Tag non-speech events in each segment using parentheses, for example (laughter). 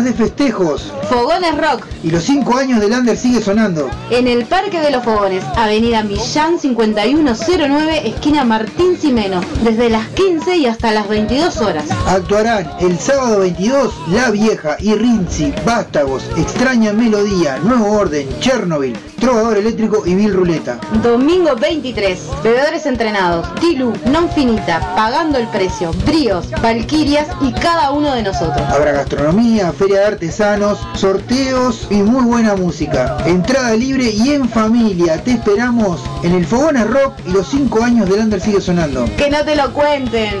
De festejos. Fogones Rock. Y los cinco años de Lander sigue sonando. En el Parque de los Fogones, Avenida Millán 5109, esquina Martín Simeno, desde las 15 y hasta las 22 horas. Actuarán el sábado 22 La Vieja y Rinzi, Vástagos, Extraña Melodía, Nuevo Orden, Chernobyl, Trovador Eléctrico y Bill Ruleta. Domingo 23, Bebedores Entrenados, Tilu, Non Finita, Pagando el Precio, Bríos, Valquirias y cada uno de nosotros. Habrá gastronomía, feria de artesanos, sorteos y muy buena música. Entrada libre y en familia. Te esperamos en el Fogones Rock y los 5 años de Lander sigue sonando. Que no te lo cuenten.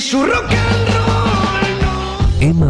Su rock and roll, Emma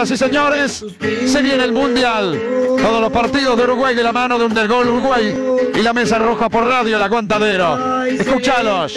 Y señores, se viene el Mundial. Todos los partidos de Uruguay de la mano de un del gol Uruguay y la mesa roja por radio El Aguantadero. Escuchalos.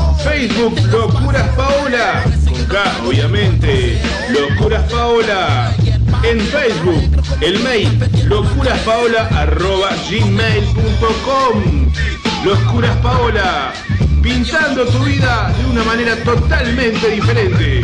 Facebook Locuras Paola. Con K, obviamente. Locuras Paola. En Facebook, el mail locuraspaola.gmail.com Locuras Paola. Pintando tu vida de una manera totalmente diferente.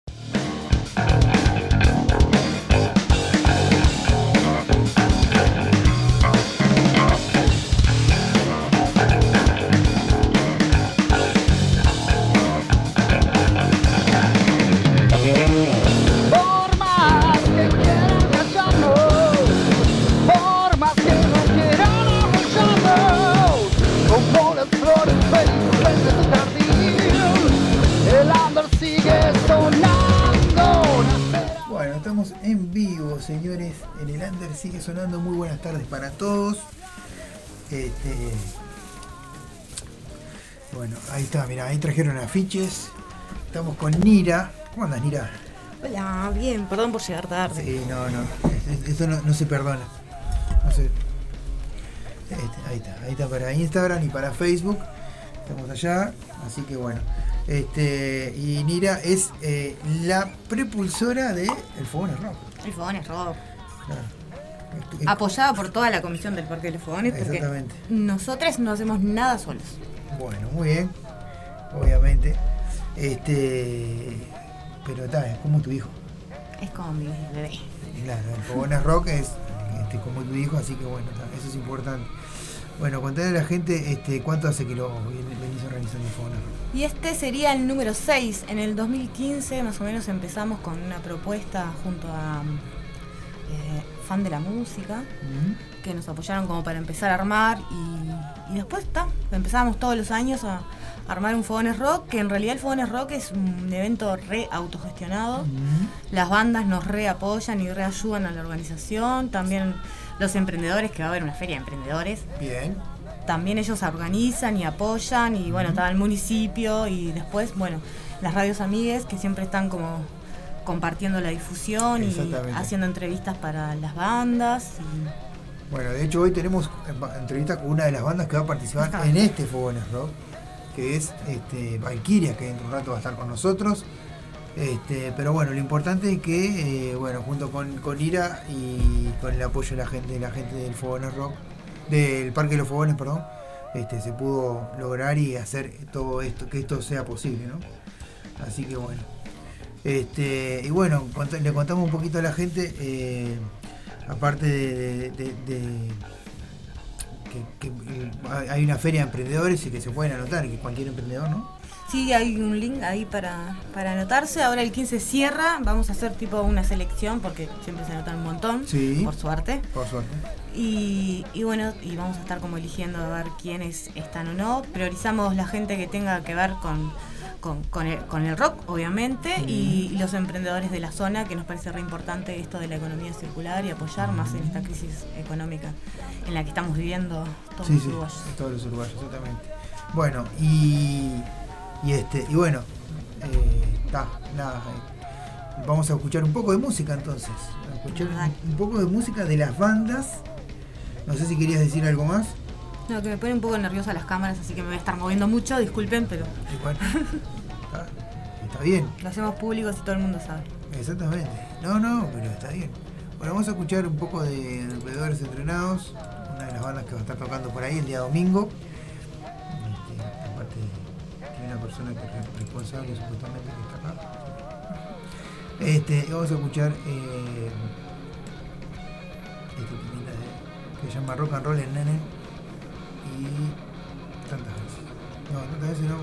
Señores. En el Under sigue sonando. Muy buenas tardes para todos. Este, bueno, ahí está, mira, ahí trajeron afiches. Estamos con Nira. ¿Cómo andas, Nira? Hola, bien, perdón por llegar tarde. Sí, no, no. es- es- Esto no, no se perdona. No se- Este, ahí está, ahí está para Instagram y para Facebook. Estamos allá, así que bueno. Este, y Nira es eh, la prepulsora de El Fogón Rock. El fogón es rock. Claro. Apoyada por toda la comisión del Parque de los Fogones, porque nosotros no hacemos nada solos. Bueno, muy bien. Obviamente. Este. Pero está, es como tu hijo. Es como mi bebé. Claro, el Fogones Rock es este, como tu hijo, así que bueno, eso es importante. Bueno, contale a la gente este, cuánto hace que lo ven- venís organizando Rock. Y este sería el número 6. En el 2015 más o menos empezamos con una propuesta junto a eh, fan de la música, que nos apoyaron como para empezar a armar y, y después está, empezamos todos los años a armar un Fogones Rock, que en realidad el Fogones Rock es un evento re autogestionado. Las bandas nos reapoyan y reayudan a la organización, también los emprendedores, que va a haber una feria de emprendedores. Bien. También ellos organizan y apoyan y bueno, está el municipio y después, bueno, las radios amigues que siempre están como compartiendo la difusión y haciendo entrevistas para las bandas. y- Bueno, de hecho hoy tenemos entrevista con una de las bandas que va a participar en este Fogones Rock, que es este, Valkyria, que dentro de un rato va a estar con nosotros. Este, pero bueno, lo importante es que, eh, bueno, junto con, con Ira y con el apoyo de la gente, de la gente del Fogones Rock, del Parque de los Fogones, perdón, este, se pudo lograr y hacer todo esto, que esto sea posible, ¿no? Así que bueno. Este, y bueno, le contamos un poquito a la gente, eh, aparte de, que- hay una feria de emprendedores y que se pueden anotar, que cualquier emprendedor, ¿no? Sí, hay un link ahí para, para anotarse. Ahora el 15 cierra. Vamos a hacer tipo una selección porque siempre se anotan un montón. Sí. Por suerte. Por suerte. Y, y bueno, y vamos a estar como eligiendo a ver quiénes están o no. Priorizamos la gente que tenga que ver con, con, con el, con el rock, obviamente, y, y los emprendedores de la zona, que nos parece re importante esto de la economía circular y apoyar más en esta crisis económica en la que estamos viviendo todos Sí, los sí, uruguayos. todos los uruguayos, exactamente. Bueno, y, y este, y bueno, eh, ta, nada, eh, vamos a escuchar un poco de música entonces. A escuchar un, poco de música de las bandas. No sé si querías decir algo más. No, que me pone un poco nerviosa las cámaras, así que me voy a estar moviendo mucho, disculpen, pero Igual. está, está bien. (laughs) lo hacemos público si todo el mundo sabe. Exactamente. No, no, pero está bien. Bueno, vamos a escuchar un poco de Emprendedores Entrenados, una de las bandas que va a estar tocando por ahí el día domingo. Una persona responsable supuestamente que. Este, vamos a escuchar eh, este que se llama Rock and Roll en Nene y tantas veces. No, tantas veces no.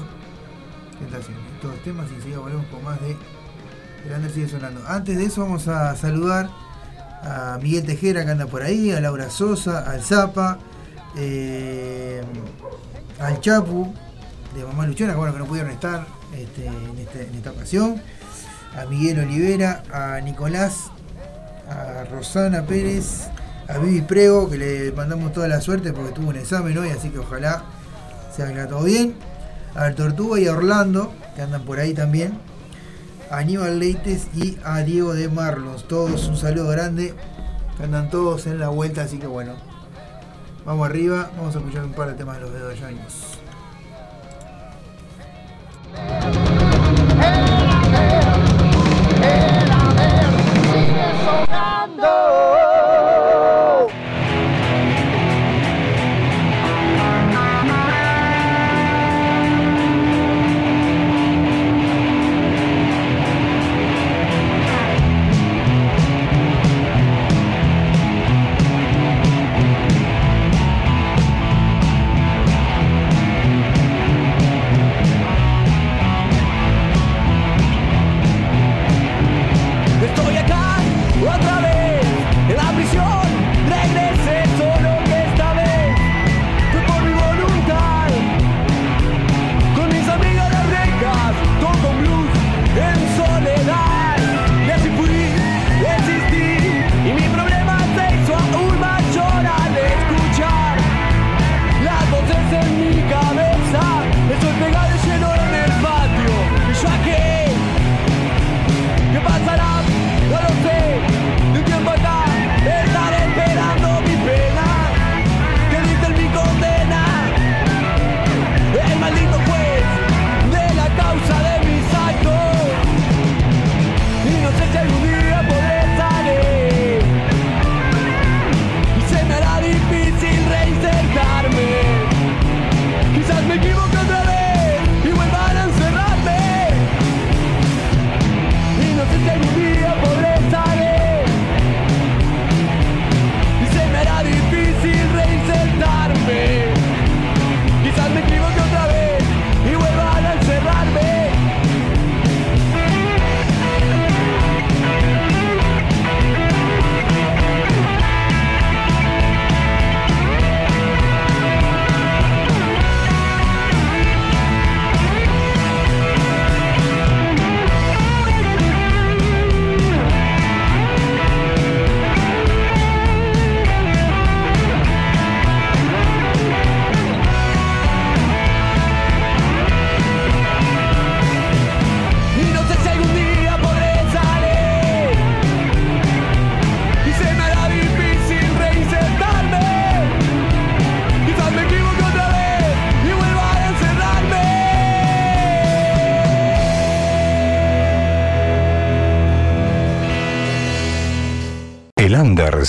Tentaciones. Todos temas y enseguida volvemos con más de el Ander sigue sonando. Antes de eso vamos a saludar a Miguel Tejera que anda por ahí, a Laura Sosa, al Zapa, eh, al Chapu de Mamá Luchona, bueno que no pudieron estar este, en, este- en esta ocasión, a Miguel Olivera, a Nicolás, a Rosana Pérez, a Vivi Prego, que le mandamos toda la suerte porque tuvo un examen hoy, así que ojalá se haga todo bien. A Tortuga y a Orlando, que andan por ahí también. A Aníbal Leites y a Diego de Marlos. Todos un saludo grande. Andan todos en la vuelta, así que bueno. Vamos arriba, vamos a escuchar un par de temas de los dedos años.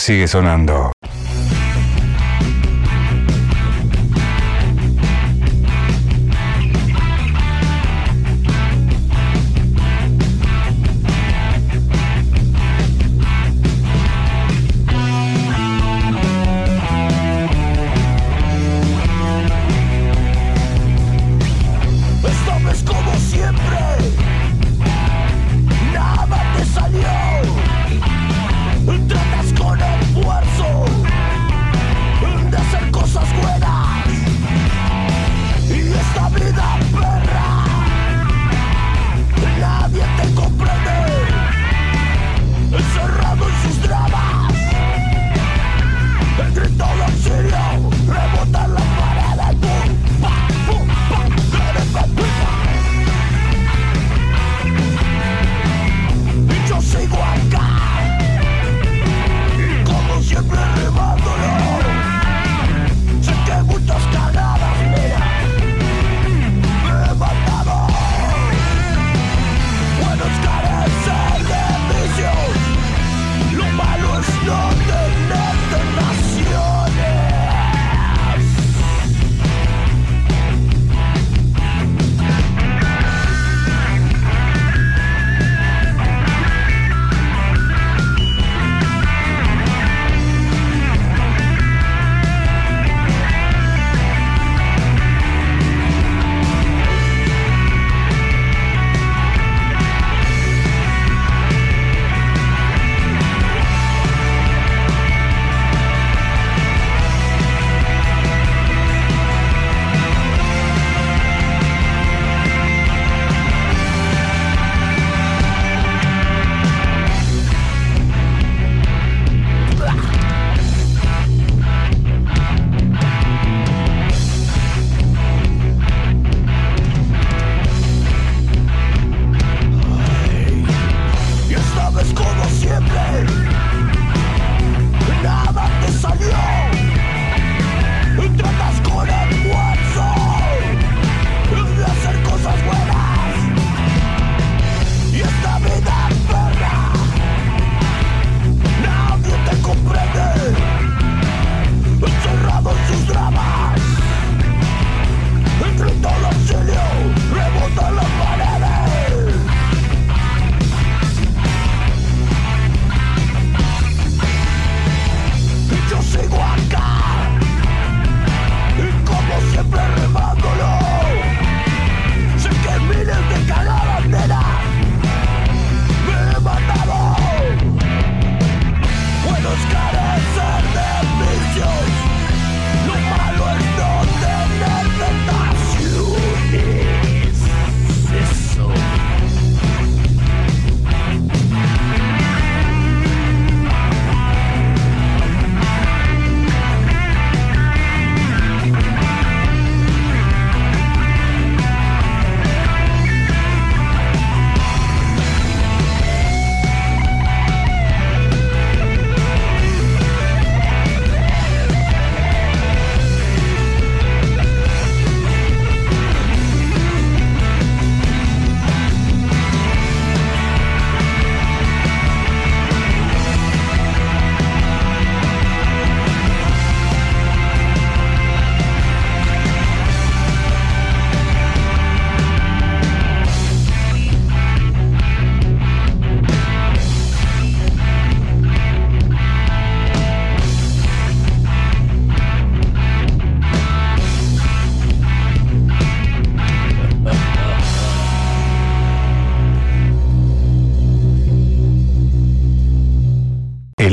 Sigue sonando.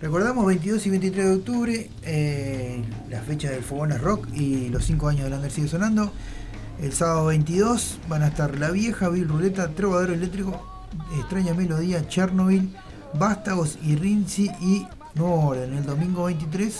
Recordamos 22 y 23 de octubre, eh, la fecha del Fogones Rock y los 5 años del Under sigue sonando. El sábado 22 van a estar La Vieja, Bill Ruleta, Trovador Eléctrico, Extraña Melodía, Chernobyl, Vástagos y Rinzi y Nuevo Orden. El domingo 23,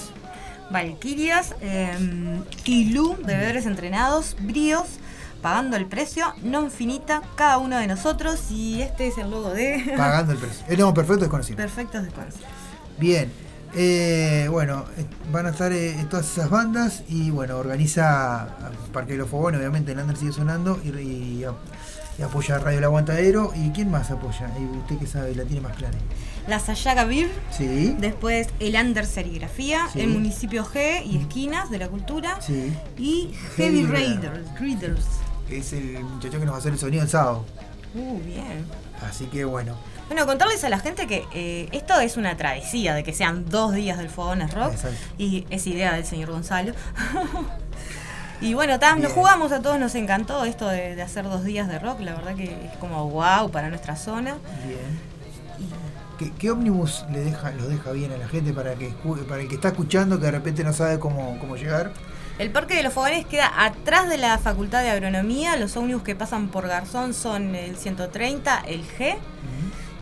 Valquirias, eh, Kilú, Bebedores Entrenados, Bríos, Pagando el Precio, Non Finita, cada uno de nosotros y este es el logo de... pagando el precio. El logo perfecto desconocido. Perfectos desconocidos. Bien. Eh, bueno, eh, van a estar eh, todas esas bandas y bueno, organiza Parque de los Fogones, obviamente el Under sigue sonando y, y- y apoya a Radio El Aguantadero. ¿Y quién más apoya? Y usted que sabe, la tiene más clara. La Sayaga Beer, Sí, después el Under Serigrafía, Sí. el Municipio G y Esquinas de la Cultura sí. y Heavy Heavy Raiders. Raiders. Que es el muchacho que nos va a hacer el sonido el sábado. Uh, bien. Así que bueno, Bueno, contarles a la gente que eh, esto es una travesía de que sean dos días del Fogones Rock Exacto. y es idea del señor Gonzalo. (laughs) y bueno, tam, nos jugamos a todos, nos encantó esto de, de hacer dos días de rock, la verdad que es como wow para nuestra zona. bien. ¿Qué, qué ómnibus le deja, los deja bien a la gente para que para el que está escuchando que de repente no sabe cómo, cómo llegar? El Parque de los Fogones queda atrás de la Facultad de Agronomía, los ómnibus que pasan por Garzón son el 130, el G.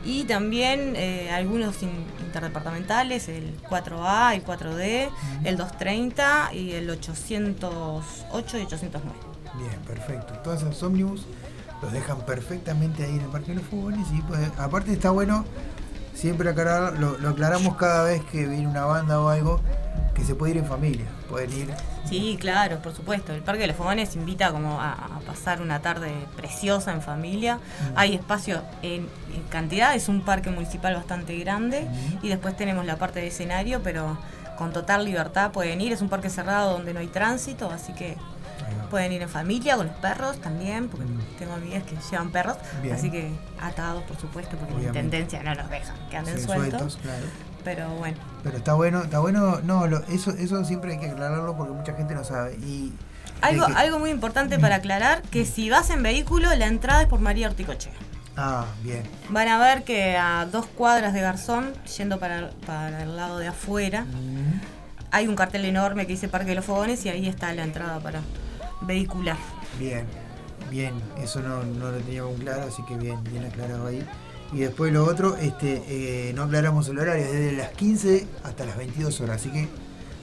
Y también eh, algunos in- interdepartamentales, el 4A, el 4D, el 230 y el 808 y 809. Bien, perfecto. Todos esos ómnibus los dejan perfectamente ahí en el Parque de los Fogones y pues, aparte está bueno siempre aclarar, lo, lo aclaramos cada vez que viene una banda o algo, que se puede ir en familia, pueden ir Sí, claro, por supuesto. El Parque de los Fogones invita como a, a pasar una tarde preciosa en familia. Hay espacio en, en cantidad, es un parque municipal bastante grande y después tenemos la parte de escenario, pero con total libertad pueden ir. Es un parque cerrado donde no hay tránsito, así que pueden ir en familia, con los perros también, porque tengo amigas que llevan perros, Bien. así que atados, por supuesto, porque la intendencia no los deja que anden Sí, sueltos. sueltos, claro. Pero bueno. Pero está bueno, está bueno, no, lo- eso, eso siempre hay que aclararlo porque mucha gente no sabe. Y Algo, que- algo muy importante para aclarar, que si vas en vehículo, la entrada es por María Orticochea. Ah, bien. Van a ver que a dos cuadras de Garzón, yendo para, para el lado de afuera, hay un cartel enorme que dice Parque de los Fogones y ahí está la entrada para vehicular. Bien, bien, eso no, no lo teníamos claro, así que bien, bien aclarado ahí. Y después lo otro, este, eh, no aclaramos el horario, es desde las 15 hasta las 22 horas, así que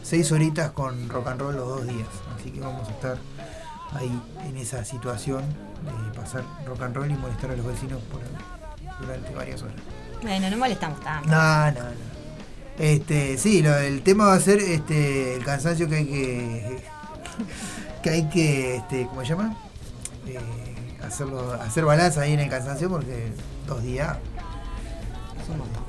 6 horitas con rock and roll los dos días. Así que vamos a estar ahí en esa situación de pasar rock and roll y molestar a los vecinos por, durante varias horas. Bueno, no molestamos tanto. No, no, no. Este, sí, lo- el tema va a ser este, el cansancio que hay que. (laughs) que hay que. Este, ¿Cómo se llama? Eh, hacerlo, hacer balanza ahí en el cansancio porque dos días. Es un montón.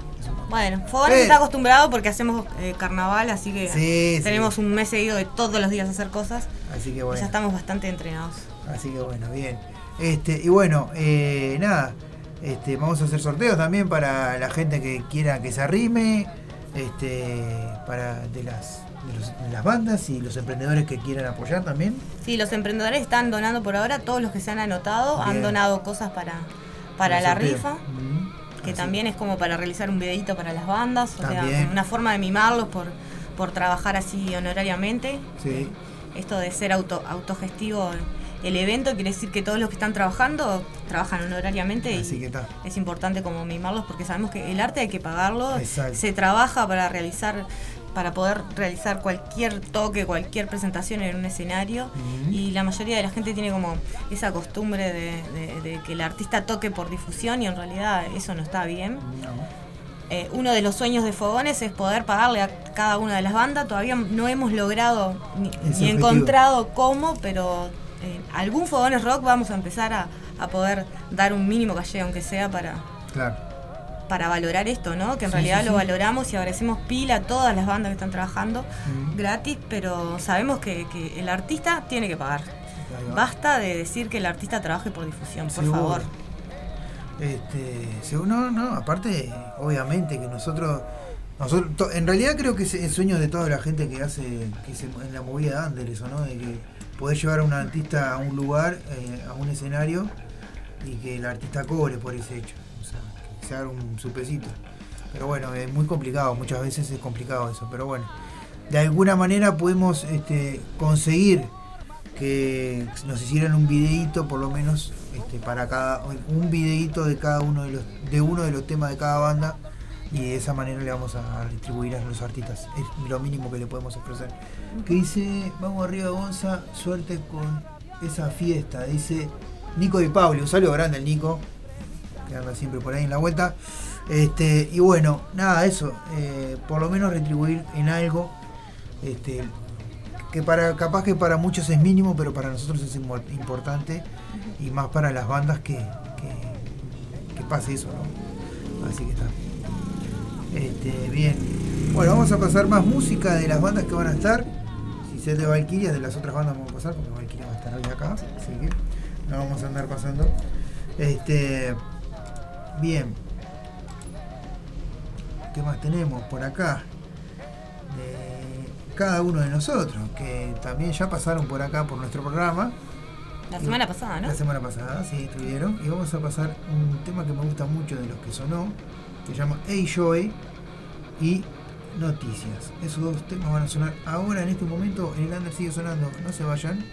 Bueno, Fogones Eh. está acostumbrado porque hacemos eh, carnaval, así que Sí, tenemos sí. un mes seguido de todos los días hacer cosas. Así que bueno. ya estamos bastante entrenados. Así que bueno, bien. Este, y bueno, eh, nada. Este, vamos a hacer sorteos también para la gente que quiera que se arrime. Este, para de las, de los- de las bandas y los emprendedores que quieran apoyar también. Sí, los emprendedores están donando por ahora, todos los que se han anotado han donado cosas para, para la sorteo. rifa, que también es como para realizar un videito para las bandas, o sea, una forma de mimarlos por, por trabajar así honorariamente. Sí. Esto de ser auto, autogestivo el evento quiere decir que todos los que están trabajando trabajan honorariamente Así y que está. es importante como mimarlos porque sabemos que el arte hay que pagarlo, Exacto. se trabaja para realizar para poder realizar cualquier toque, cualquier presentación en un escenario y la mayoría de la gente tiene como esa costumbre de, de- de que el artista toque por difusión y en realidad eso no está bien. Eh, uno de los sueños de Fogones es poder pagarle a cada una de las bandas. Todavía no hemos logrado ni, ni encontrado cómo, pero eh, algún Fogones Rock vamos a empezar a, a poder dar un mínimo calle, aunque sea para, Claro. Para valorar esto, ¿no? Que en Sí, realidad sí, lo valoramos y agradecemos pila a todas las bandas que están trabajando Mm. gratis, pero sabemos que, que el artista tiene que pagar. Basta de decir que el artista trabaje por difusión, por Seguro. favor. Este, según- no, no, aparte, obviamente que nosotros, nosotros to- en realidad creo que es el sueño de toda la gente que hace, que se, en la movida de Under, eso, ¿no? De que poder llevar a un artista a un lugar, eh, a un escenario, y que el artista cobre por ese hecho, haga un su pesito. Pero bueno, es muy complicado, muchas veces es complicado eso, pero bueno, de alguna manera podemos este, conseguir que nos hicieran un videíto por lo menos este, para cada un videíto de cada uno de los de uno de los temas de cada banda y de esa manera le vamos a distribuir a los artistas. Es lo mínimo que le podemos ofrecer. Que dice vamos arriba Gonza suerte con esa fiesta dice Nico Di Pauli un saludo grande al Nico que anda siempre por ahí en la vuelta este y bueno nada eso eh, por lo menos retribuir en algo este que para capaz que para muchos es mínimo, pero para nosotros es importante y más para las bandas que, que, que pase eso, ¿no? Así que está. Este, bien. Bueno, vamos a pasar más música de las bandas que van a estar. Si sé de Valkyria, de las otras bandas vamos a pasar, porque Valkyria va a estar hoy acá, así que no vamos a andar pasando. Este, bien. ¿Qué más tenemos por acá? de cada uno de nosotros, que también ya pasaron por acá por nuestro programa. La semana pasada, ¿no? La semana pasada, sí, estuvieron. Y vamos a pasar un tema que me gusta mucho de los que sonó, que se llama Hey Joy y Noticias. Esos dos temas van a sonar ahora en este momento. El Under sigue sonando, no se vayan.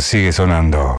Sigue sonando.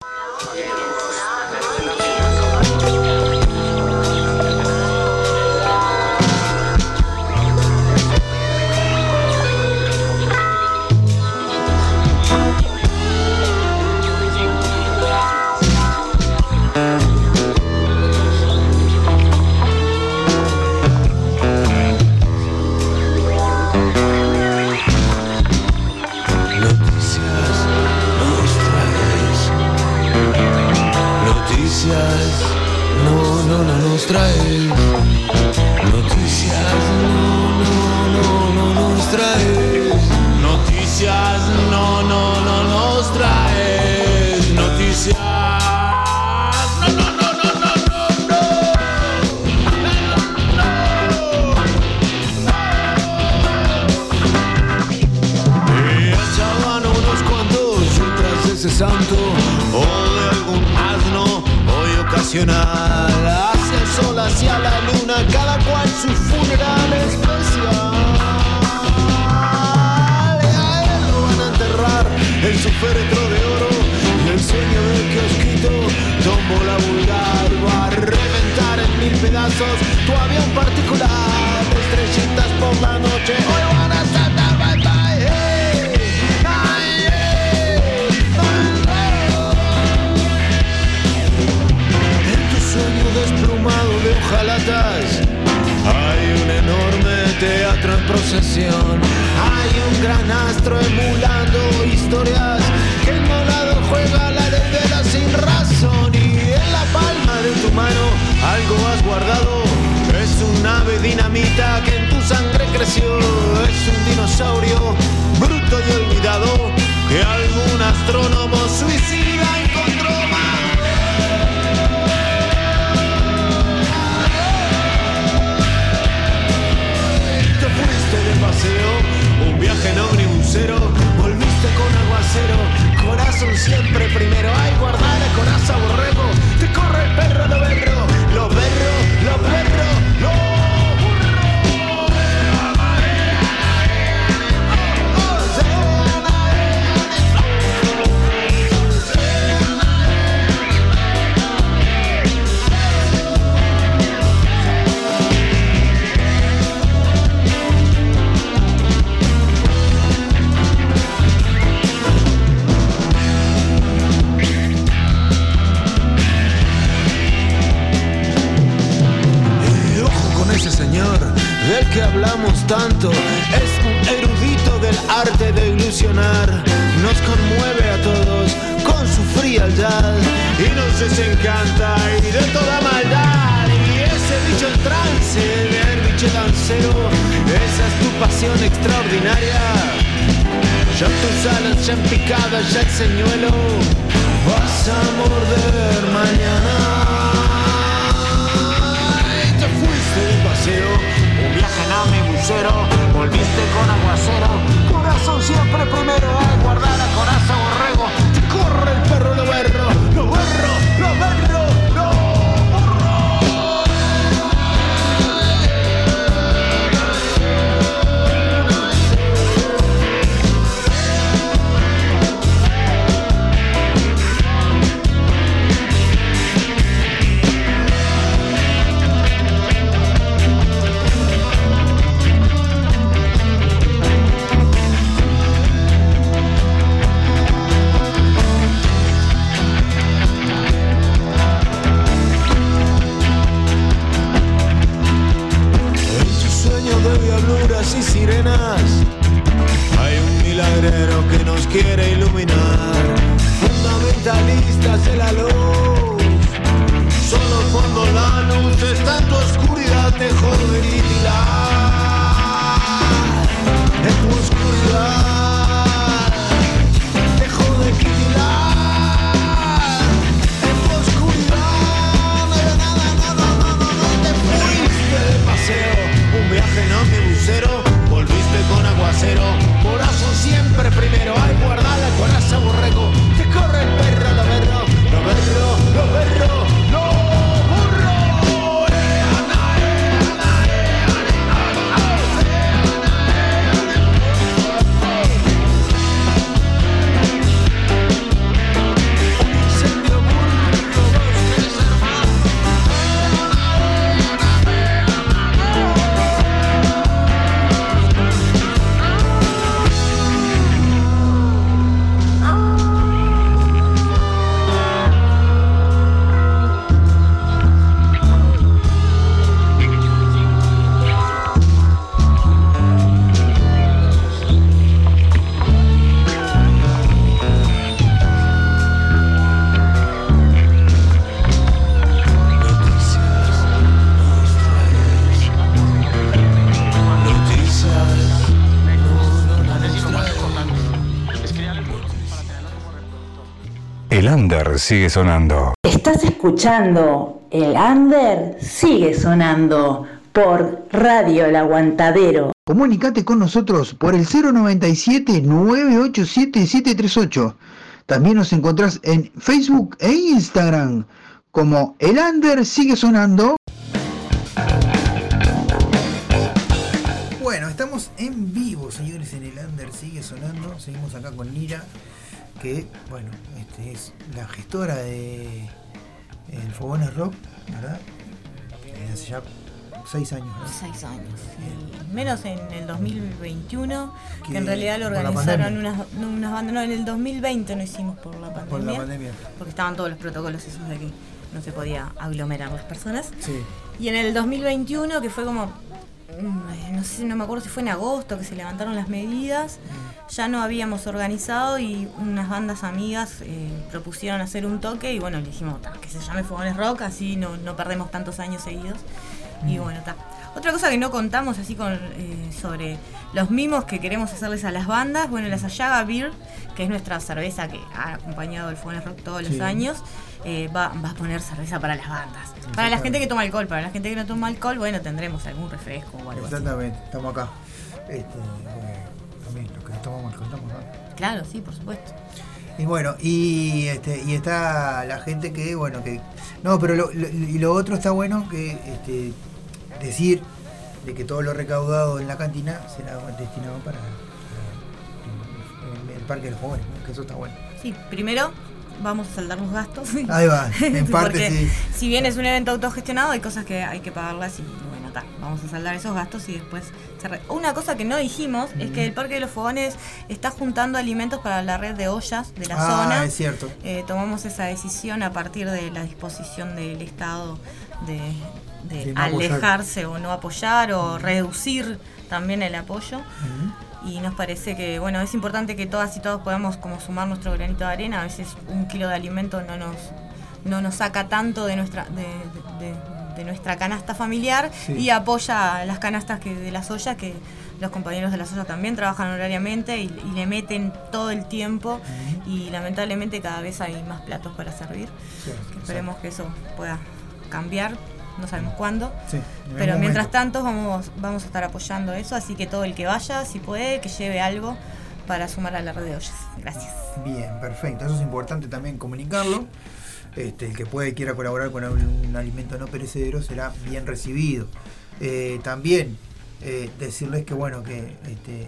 El under sigue sonando. Estás escuchando El Under sigue sonando por Radio El Aguantadero. Comunicate con nosotros por el 097-987-738. También nos encontrás en Facebook e Instagram como El Under sigue sonando. Bueno, estamos en vivo, señores, en El Under sigue sonando. Seguimos acá con Nira, que, bueno, este es la gestora de el Fogones Rock, ¿verdad? Desde hace ya seis años. Seis años. sí. Menos en el 2021, que, Que en realidad lo organizaron unas, unas bandas. No, en el 2020 no hicimos por la pandemia. Por la pandemia. Porque estaban todos los protocolos esos de que no se podía aglomerar las personas. Sí. Y en el 2021, que fue como, mm, no sé, no me acuerdo si fue en agosto que se levantaron las medidas, ya no habíamos organizado y unas bandas amigas eh, propusieron hacer un toque y bueno, le dijimos "Ta, que se llame Fogones Rock, así no, no perdemos tantos años seguidos. Y bueno, está. Otra cosa que no contamos así con eh, sobre los mimos que queremos hacerles a las bandas, bueno, la Sayaga Beer, que es nuestra cerveza que ha acompañado el Fogones Rock todos Sí. los años, eh, va, va a poner cerveza para las bandas. Para la gente que toma alcohol, para la gente que no toma alcohol, bueno, tendremos algún refresco o algo así. Exactamente, estamos acá. Este, también los que tomamos alcohol estamos acá. Claro, sí, por supuesto. Y bueno, y este, y está la gente que, bueno, que. No, pero lo, lo- y lo otro está bueno que este, decir de que todo lo recaudado en la cantina será destinado para, para el, el Parque de los Jóvenes, ¿no? que eso está bueno. Sí, primero vamos a saldar los gastos. Ahí va, en (laughs) parte Porque sí. Si bien es un evento autogestionado, hay cosas que hay que pagarlas y vamos a saldar esos gastos y después se re- Una cosa que no dijimos es que el Parque de los Fogones está juntando alimentos para la red de ollas de la Ah, zona. es cierto. Eh, tomamos esa decisión a partir de la disposición del Estado de, de De no apoyar. alejarse o no apoyar o reducir también el apoyo. Y nos parece que bueno es importante que todas y todos podamos como sumar nuestro granito de arena. A veces un kilo de alimento no nos, no nos saca tanto de nuestra, de, de- de- nuestra canasta familiar Sí. y apoya las canastas que, de las ollas que los compañeros de las ollas también trabajan horariamente y, y le meten todo el tiempo y lamentablemente cada vez hay más platos para servir. Que esperemos que eso pueda cambiar, no sabemos cuándo. Sí, en Pero mientras tanto vamos, vamos a estar apoyando eso, así que todo el que vaya, si puede, que lleve algo para sumar a la red de ollas. Gracias. Bien, perfecto. Eso es importante también comunicarlo. Este, el que puede y quiera colaborar con un, alimento no perecedero será bien recibido. Eh, también eh, decirles que bueno que este,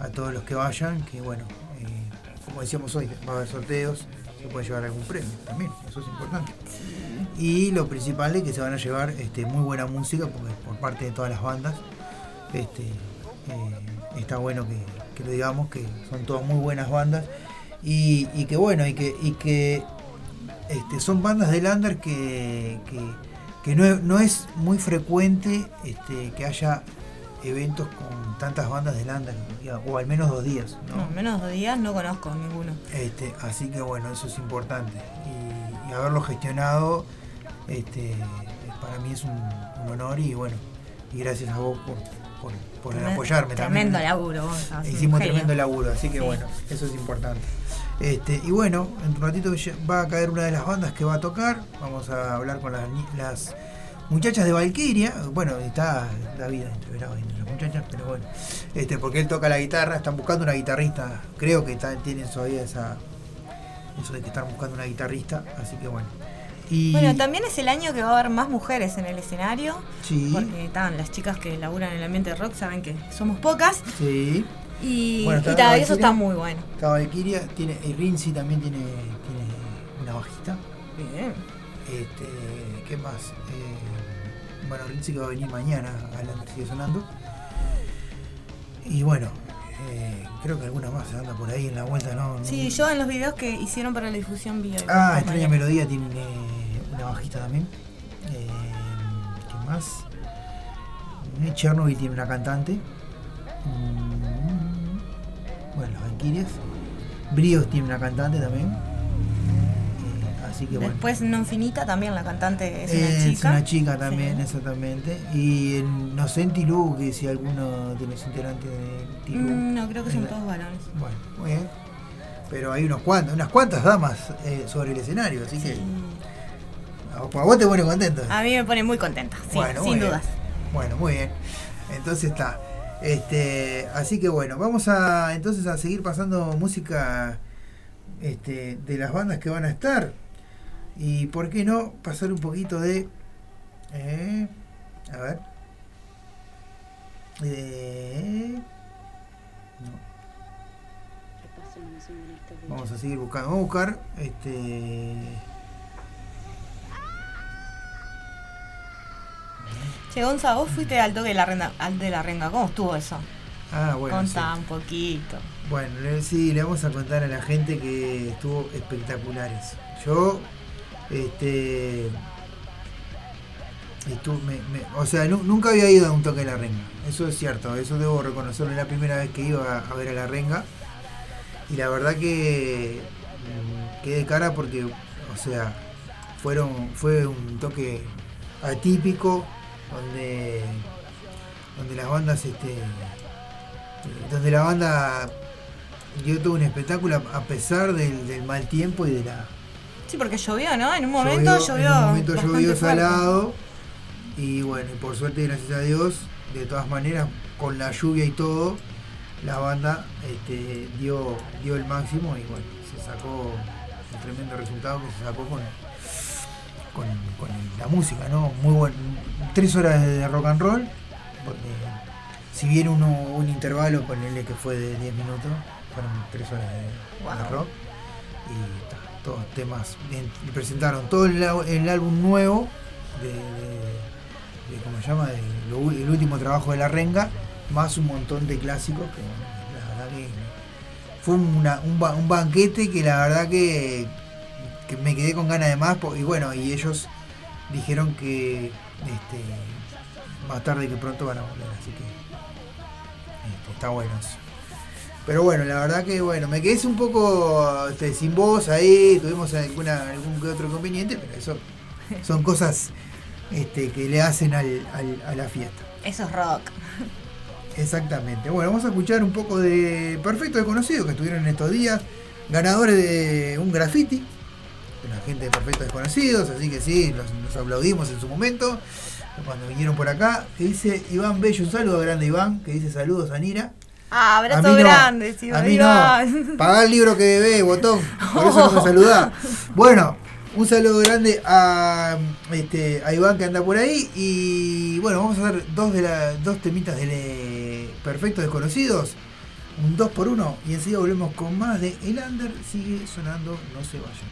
a todos los que vayan, que bueno, eh, como decíamos hoy, va a haber sorteos, se puede llevar algún premio también, eso es importante. Y lo principal es que se van a llevar este, muy buena música porque por parte de todas las bandas. Está bueno que, lo digamos, que son todas muy buenas bandas. Y, que bueno, y que este, son bandas de Lander que, que, que no, no es muy frecuente este, que haya eventos con tantas bandas de Lander, o al menos dos días. ¿no? No, menos dos días no conozco ninguno. Este, así que bueno, eso es importante. Y, y haberlo gestionado, este, para mí es un, un honor y bueno, y gracias a vos por, por, por apoyarme también. Tremendo laburo, vos Hicimos tremendo laburo, así que Sí. bueno, eso es importante. Este, y bueno, en un ratito va a caer una de las bandas que va a tocar. Vamos a hablar con las, las muchachas de Valkyria. Bueno, está David entreverado entre las muchachas, pero bueno, este, porque él toca la guitarra, están buscando una guitarrista. Creo que está- tienen todavía esa eso de que están buscando una guitarrista, así que bueno. Y Bueno, también es el año que va a haber más mujeres en el escenario. Sí. Porque están las chicas que laburan en el ambiente de rock saben que somos pocas. sí. Y, Bueno, y ta, eso está muy bueno. Valkyria, tiene, y Rinzi también tiene, tiene una bajista. Bien. Este, ¿Qué más? Eh, bueno, Rinzi que va a venir mañana, Alan sigue sonando. Y bueno, eh, creo que alguna más anda por ahí en la vuelta, ¿no? Sí, yo en los videos que hicieron para la difusión vi. Ah, Extraña. Melodía tiene eh, una bajista también. Eh, ¿Qué más? Chernobyl tiene una cantante. Mm, bueno, los Valkyrias. Brios tiene una cantante también. Eh, así que bueno. Después Non Finita también la cantante es una chica. Es una chica también, exactamente. Y en, no sé en Tilú, que si alguno de los integrantes de Tilú. Mm, no, creo que son Eh, todos varones. Bueno, muy bien. pero hay unos cuantos, unas cuantas damas eh, sobre el escenario, así que a, a vos te pone contento. A mí me pone muy contenta, sí, Bueno, sin bien. dudas. Bueno, muy bien. Entonces está. Este, así que bueno, vamos a entonces a seguir pasando música este, de las bandas que van a estar. Y por qué no pasar un poquito de. eh, a ver. Eh, vamos a seguir buscando. Vamos a buscar. Este. Che, Gonza, vos fuiste al toque de la renga, al de la renga. ¿Cómo estuvo eso? Ah, bueno. Contá sí. un poquito. Bueno, sí, le vamos a contar a la gente que estuvo espectaculares. Yo, este. estu- me- me- o sea, nu- nunca había ido a un toque de la renga. Eso es cierto, eso debo reconocerlo. Es la primera vez que iba a, a ver a la renga. Y la verdad que mm, quedé cara porque, o sea, fueron, fue un toque atípico donde, donde las bandas, este, donde la banda dio todo un espectáculo a pesar del, del mal tiempo y de la, Sí, porque llovió, ¿no? En un momento llovió. en un momento llovió fuerte. salado y bueno, y por suerte, gracias a Dios, de todas maneras, con la lluvia y todo, la banda este, dio, dio el máximo y bueno, se sacó un tremendo resultado que se sacó con, con, con la música, ¿no? Muy bueno, tres horas de rock and roll, porque si bien uno un intervalo con el que fue de 10 minutos, fueron tres horas de, rock y ta, todos temas y presentaron todo el, álbum nuevo de, de- de- ¿cómo se llama? De lo el último trabajo de la renga más un montón de clásicos que bueno, la verdad que fue una- un, ba- un banquete que la verdad que, que me quedé con ganas de más y bueno y ellos dijeron que este, más tarde que pronto van a volver así que este, está bueno eso pero bueno, la verdad que bueno, me quedé un poco este, sin voz ahí, tuvimos alguna, algún que otro inconveniente, pero eso son cosas este, que le hacen al, al- a la fiesta. Eso es rock. Exactamente. Bueno, vamos a escuchar un poco de Perfecto Desconocido que estuvieron en estos días, ganadores de un graffiti, la gente de Perfecto Desconocidos, así que sí, los, los aplaudimos en su momento cuando vinieron por acá. Que dice Iván Bello, un saludo grande Iván, que dice saludos a Nira. Ah, abrazo no, grande, sí, A mí Iván. no. Pagá el libro que debes, botón. Por eso no me (laughs) saludás. Bueno, un saludo grande a, este, a Iván que anda por ahí. Y bueno, vamos a hacer dos de la, dos temitas de Perfectos Desconocidos. Un 2 por 1 y enseguida volvemos con más de El Under sigue sonando, no se vayan.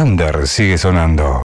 Under sigue sonando.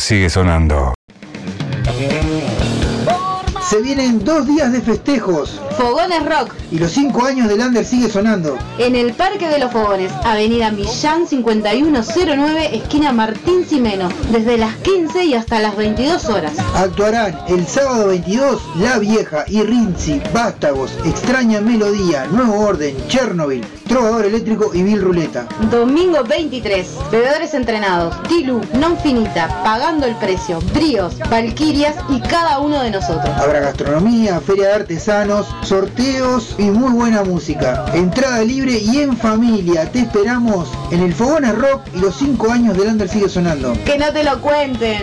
Sigue sonando. Se vienen dos días de festejos Fogones Rock y los cinco años del Under sigue sonando. en el Parque de los Fogones, Avenida Millán 5109, esquina Martín Simeno, desde las 15 y hasta las 22 horas. Actuarán el sábado 22 La Vieja y Rinzi, Vástagos, Extraña Melodía, Nuevo Orden, Chernobyl, Trovador Eléctrico y Bill Ruleta. Domingo 23, bebedores entrenados, Tilu, Non Finita, Pagando el Precio, Bríos, Valquirias y cada uno de nosotros. Habrá gastronomía, feria de artesanos, sorteos y muy buena música. Entrada libre y en familia. Te esperamos en el Fogones Rock y los cinco años del Under sigue sonando. Que no te lo cuenten.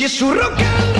Si es su rock.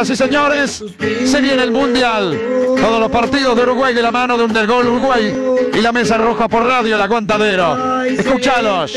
Señoras y señores, se viene el Mundial. Todos los partidos de Uruguay de la mano de Undergol Uruguay y la mesa roja por radio El Aguantadero. Escuchalos.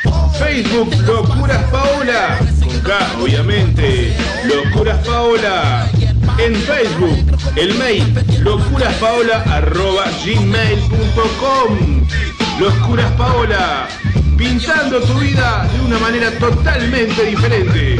Facebook Locuras Paola. Con K, obviamente. Locuras Paola. En Facebook, el mail locuraspaola.gmail.com Locuras Paola. Pintando tu vida de una manera totalmente diferente.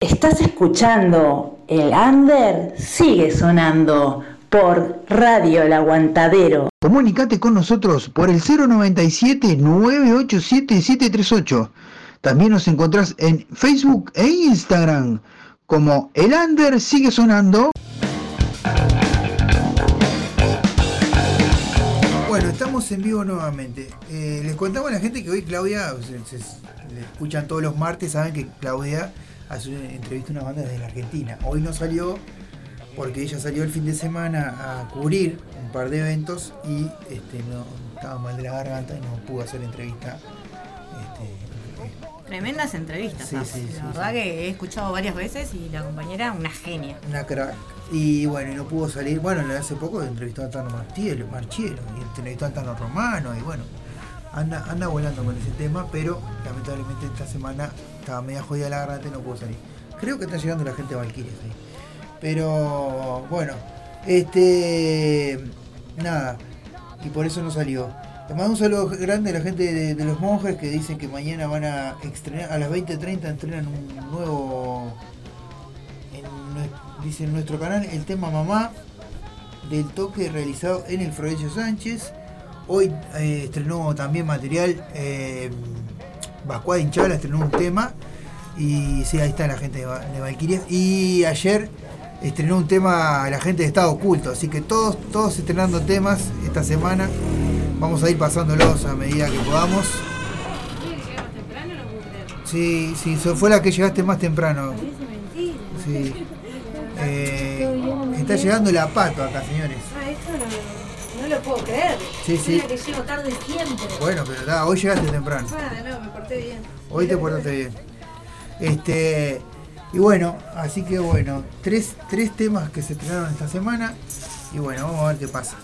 Estás escuchando El Under sigue sonando por Radio El Aguantadero. Comunicate con nosotros por el 097-987-738. También nos encontrás en Facebook e Instagram como El Under sigue sonando. Bueno, estamos en vivo nuevamente. Eh, les contamos a la gente que hoy Claudia, se- le escuchan todos los martes, saben que Claudia hace una entrevista a una banda desde la Argentina. Hoy no salió porque ella salió el fin de semana a cubrir un par de eventos y este, no estaba mal de la garganta y no pudo hacer la entrevista. Tremendas entrevistas. Sí, la sí, verdad que he escuchado varias veces y la compañera una genia. Una crack. Y bueno, y no pudo salir. Bueno, hace poco entrevistó a Tano Marchielo, Marchielo y entrevistó a Tano Romano y bueno, anda, volando con ese tema, pero lamentablemente esta semana estaba media jodida la garganta y no pudo salir. Creo que está llegando la gente de Valkyries ahí. Pero bueno, este nada, y por eso no salió. Le mando un saludo grande a la gente de, los monjes que dicen que mañana van a estrenar, a las 20.30 estrenan un nuevo en dice en nuestro canal el tema Mamá del toque realizado en el Florencio Sánchez. Hoy eh, estrenó también material eh, Bascuada Hinchala estrenó un tema. Y sí, ahí está la gente de, de. Y ayer estrenó un tema la gente de Estado Oculto. Así que todos, todos estrenando temas esta semana. Vamos a ir pasándolos a medida que podamos. Sí, sí, fue la que llegaste más temprano. Sí. (laughs) Eh, está llegando la pato acá, señores. No, lo puedo creer. Sí, sí. Que llego tarde siempre. Bueno, pero da, hoy llegaste temprano. Ah, no, me porté bien. Hoy te portaste bien. Este. Y bueno, así que bueno, tres, tres temas que se estrenaron esta semana. Y bueno, vamos a ver qué pasa.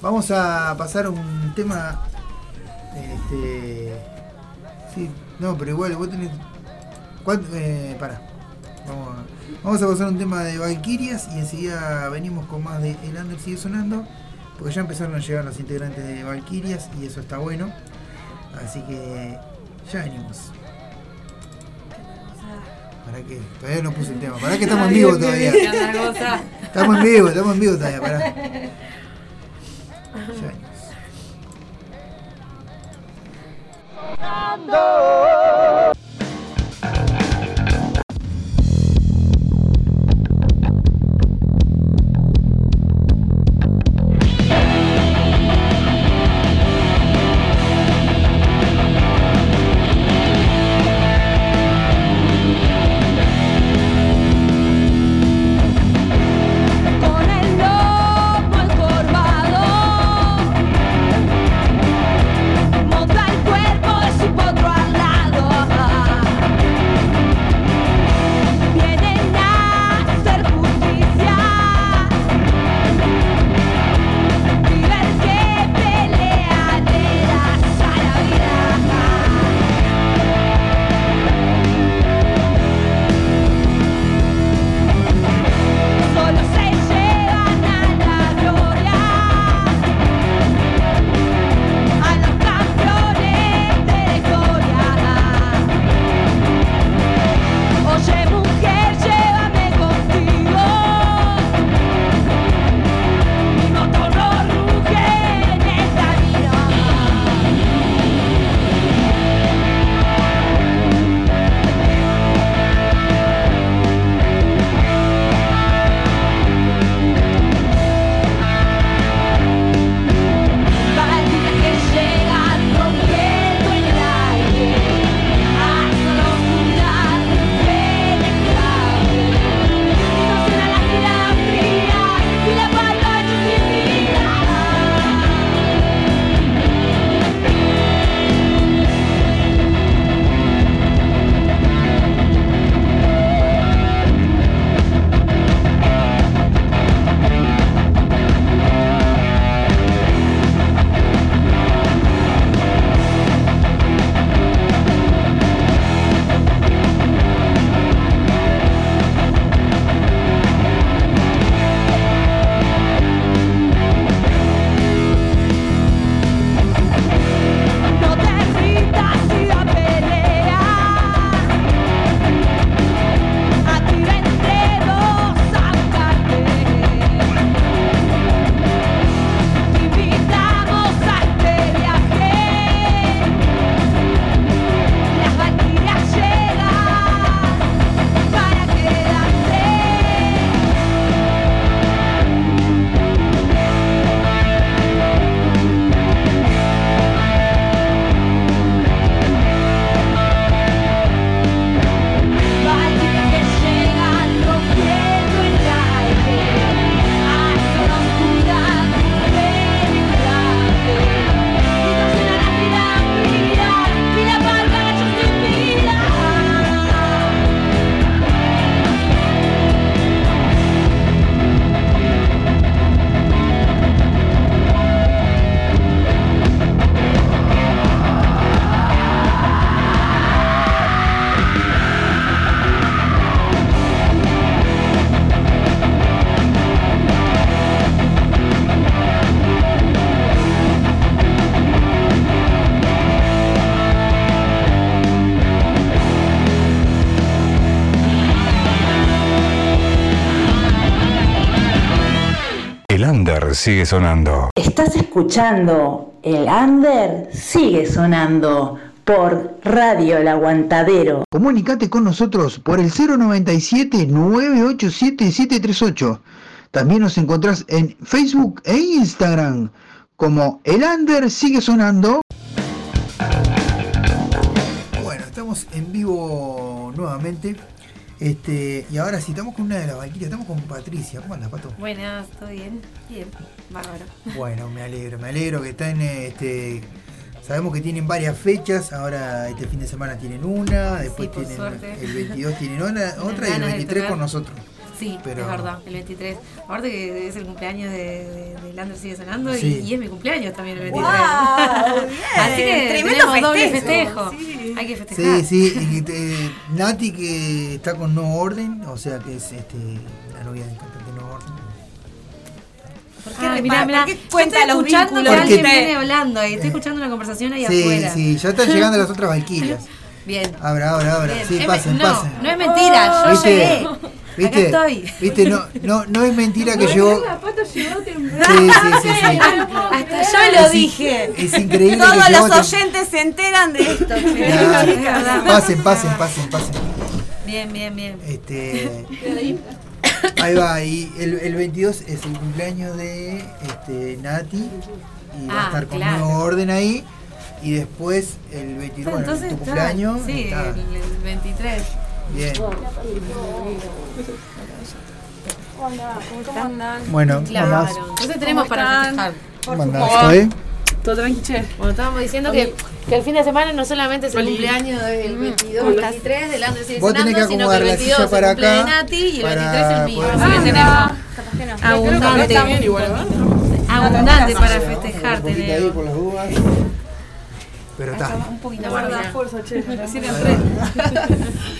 Vamos a pasar un tema. Este. Sí, no, pero igual vos tenés. ¿cuánto? Eh, pará. Vamos a, vamos a pasar un tema de Valkyrias y enseguida venimos con más de El Under sigue sonando. Porque ya empezaron a llegar los integrantes de Valkyrias y eso está bueno. Así que ya venimos. ¿Para qué? Todavía no puse el tema. ¿Para qué estamos en vivo todavía? Estamos en vivo, estamos en vivo todavía. Pará. (laughs) Ya venimos. Under sigue sonando. Estás escuchando El Under sigue sonando por Radio El Aguantadero. Comunicate con nosotros por el 097-987-738. También nos encontrás en Facebook e Instagram como El Under sigue sonando. Bueno, estamos en vivo nuevamente. Este, y ahora sí, estamos con una de las Valquirias, estamos con Patricia. ¿Cómo andas, Pato? Buenas, ¿todo bien? Bien, bárbaro. Bueno, me alegro, me alegro que están, este, sabemos que tienen varias fechas, ahora este fin de semana tienen una, después tienen suerte. el 22 tienen (laughs) una, otra y el ganas de 23 tocar. con nosotros. Sí, Pero- es verdad, el 23. Aparte que es el cumpleaños de, de, de Lander Sigue Sonando Sí. y, y es mi cumpleaños también el 23. ¡Guau! Bien. (laughs) Así que Tremendo tenemos doble festejo. Hay que festejar. Sí, sí, y te- Nati que está con Nuevo Orden, o sea que es este, la novia del cantante Nuevo Orden. ¿Por qué repa- mirá, mirá, por qué yo cuenta estoy los escuchando que alguien viene hablando ahí. Estoy escuchando una conversación ahí Sí, afuera. sí, ya están llegando las otras Valquirias. (laughs) Bien. Abra, abra, abra. Bien. Sí, pasen, no, pasen. no es mentira, yo llegué. ¿Viste? Acá estoy. ¿Viste? No, no, no es mentira que llegó. Pato llegó Sí, sí, sí, sí. Hasta yo lo dije. Es increíble que Todos llegó los oyentes se enteran de esto. Verdad. Pasen, pasen, pasen, pasen. Bien, bien, bien. Este, (laughs) ahí va, y el, el 22 es el cumpleaños de este, Nati y va a Ah, estar con claro. nuevo orden ahí. Y después el 22, bueno, tu está- cumpleaños. Sí, está el, el 23. Bien. ¿Cómo andan? Bueno, Claro, entonces tenemos ¿Cómo para festejar. ¿eh? Todo tranqui, che. Bueno, estábamos diciendo que, que el fin de semana no solamente es el Oli. cumpleaños del 22 ¿Cómo al estás? 23 del Ander sigue Vos tenés que sonando, sino que acomodar el la 22 silla es para el de acá Nati y el para 23 el mío. Así que tenemos Capaz que no. abundante, abundante para Un festejar poquito ahí tenemos. Pero está. Un poquito La más. fuerza, che. (laughs) Recién entré.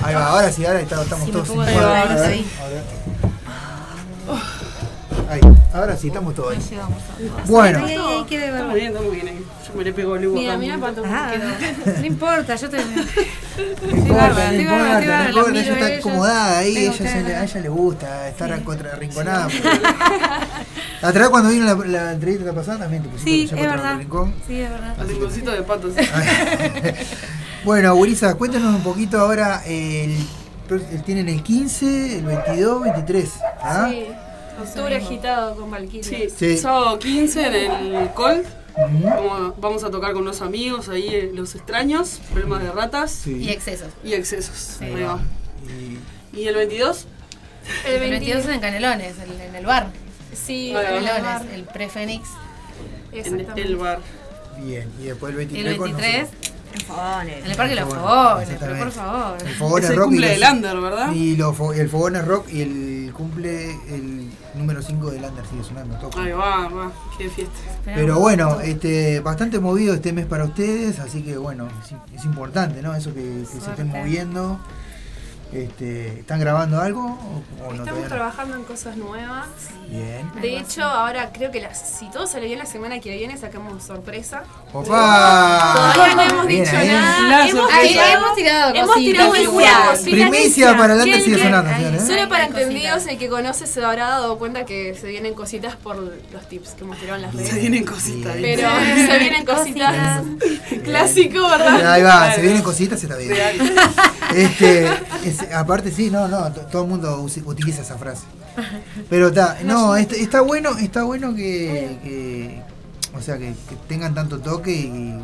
Ahí va, ahora sí, ahora estamos Si me todos ahí. ahora sí, estamos todos ahí. Bueno. Ahí, ahí, ahí, Estamos bien, estamos bien ahí. Yo me le pego el Mira, mira, Pato, Ah. (laughs) No importa, yo te. No importa, no importa, no importa, la ella está acomodada ahí, ella, se le- a ella le gusta estar contra rinconada. Otra vez cuando vino la, la entrevista pasada también te pusiste Sí, es contra verdad. el rincón. Sí, es verdad. Al rinconcito de patos. (laughs) (laughs) Bueno, Gurisa, cuéntanos un poquito ahora, el, el- tienen el 15, el 22, 23. ¿ah? Sí, octubre agitado con Valkyria. Sí, Sí. sábado 15 en el Colt. Ujú. Vamos, vamos a tocar con unos amigos ahí, eh, Los Extraños, Problemas de Ratas Sí. Y excesos. y Excesos. Sí. Ahí va. Y- ¿Y el 22? El El 22 en Canelones, en, en el bar. Sí, Ahí va. el bar. Canelones, el pre-Fénix. En el bar. Bien, y después el Y 23. el con 23 nosotros. en el Parque de los Fogones, pero por favor. El fogón Es es el rock y cumple los- del Lander, ¿verdad? Y lo fo- el fogón es rock y el cumple el número 5 del Lander sigue sonando. toca. Ahí va, va. Qué fiesta. Pero bueno, este, bastante movido este mes para ustedes, así que bueno, es, es importante, ¿no? Eso que, que se estén moviendo. Este, ¿Están grabando algo o, o no? Estamos no? trabajando en cosas nuevas. Bien. De hecho, ahora creo que las- si todo sale bien la semana que viene, sacamos sorpresa. ¡Opa! Todavía no hemos Bien dicho ahí. nada. La hemos, tirado, Hemos tirado hemos tirado. Primicia para el sigue sonando. ¿eh? Solo para entendidos, el que conoce se habrá dado cuenta que se vienen cositas por los tips que hemos tirado en las redes. Se vienen cositas. Pero se vienen cositas. Clásico, ¿verdad? Ahí va, se vienen cositas, está bien. Este, es- aparte sí, no, no, to- todo el mundo utiliza esa frase. Pero está, (laughs) no, está, está bueno, está bueno que, que- o sea, que, que tengan tanto toque y,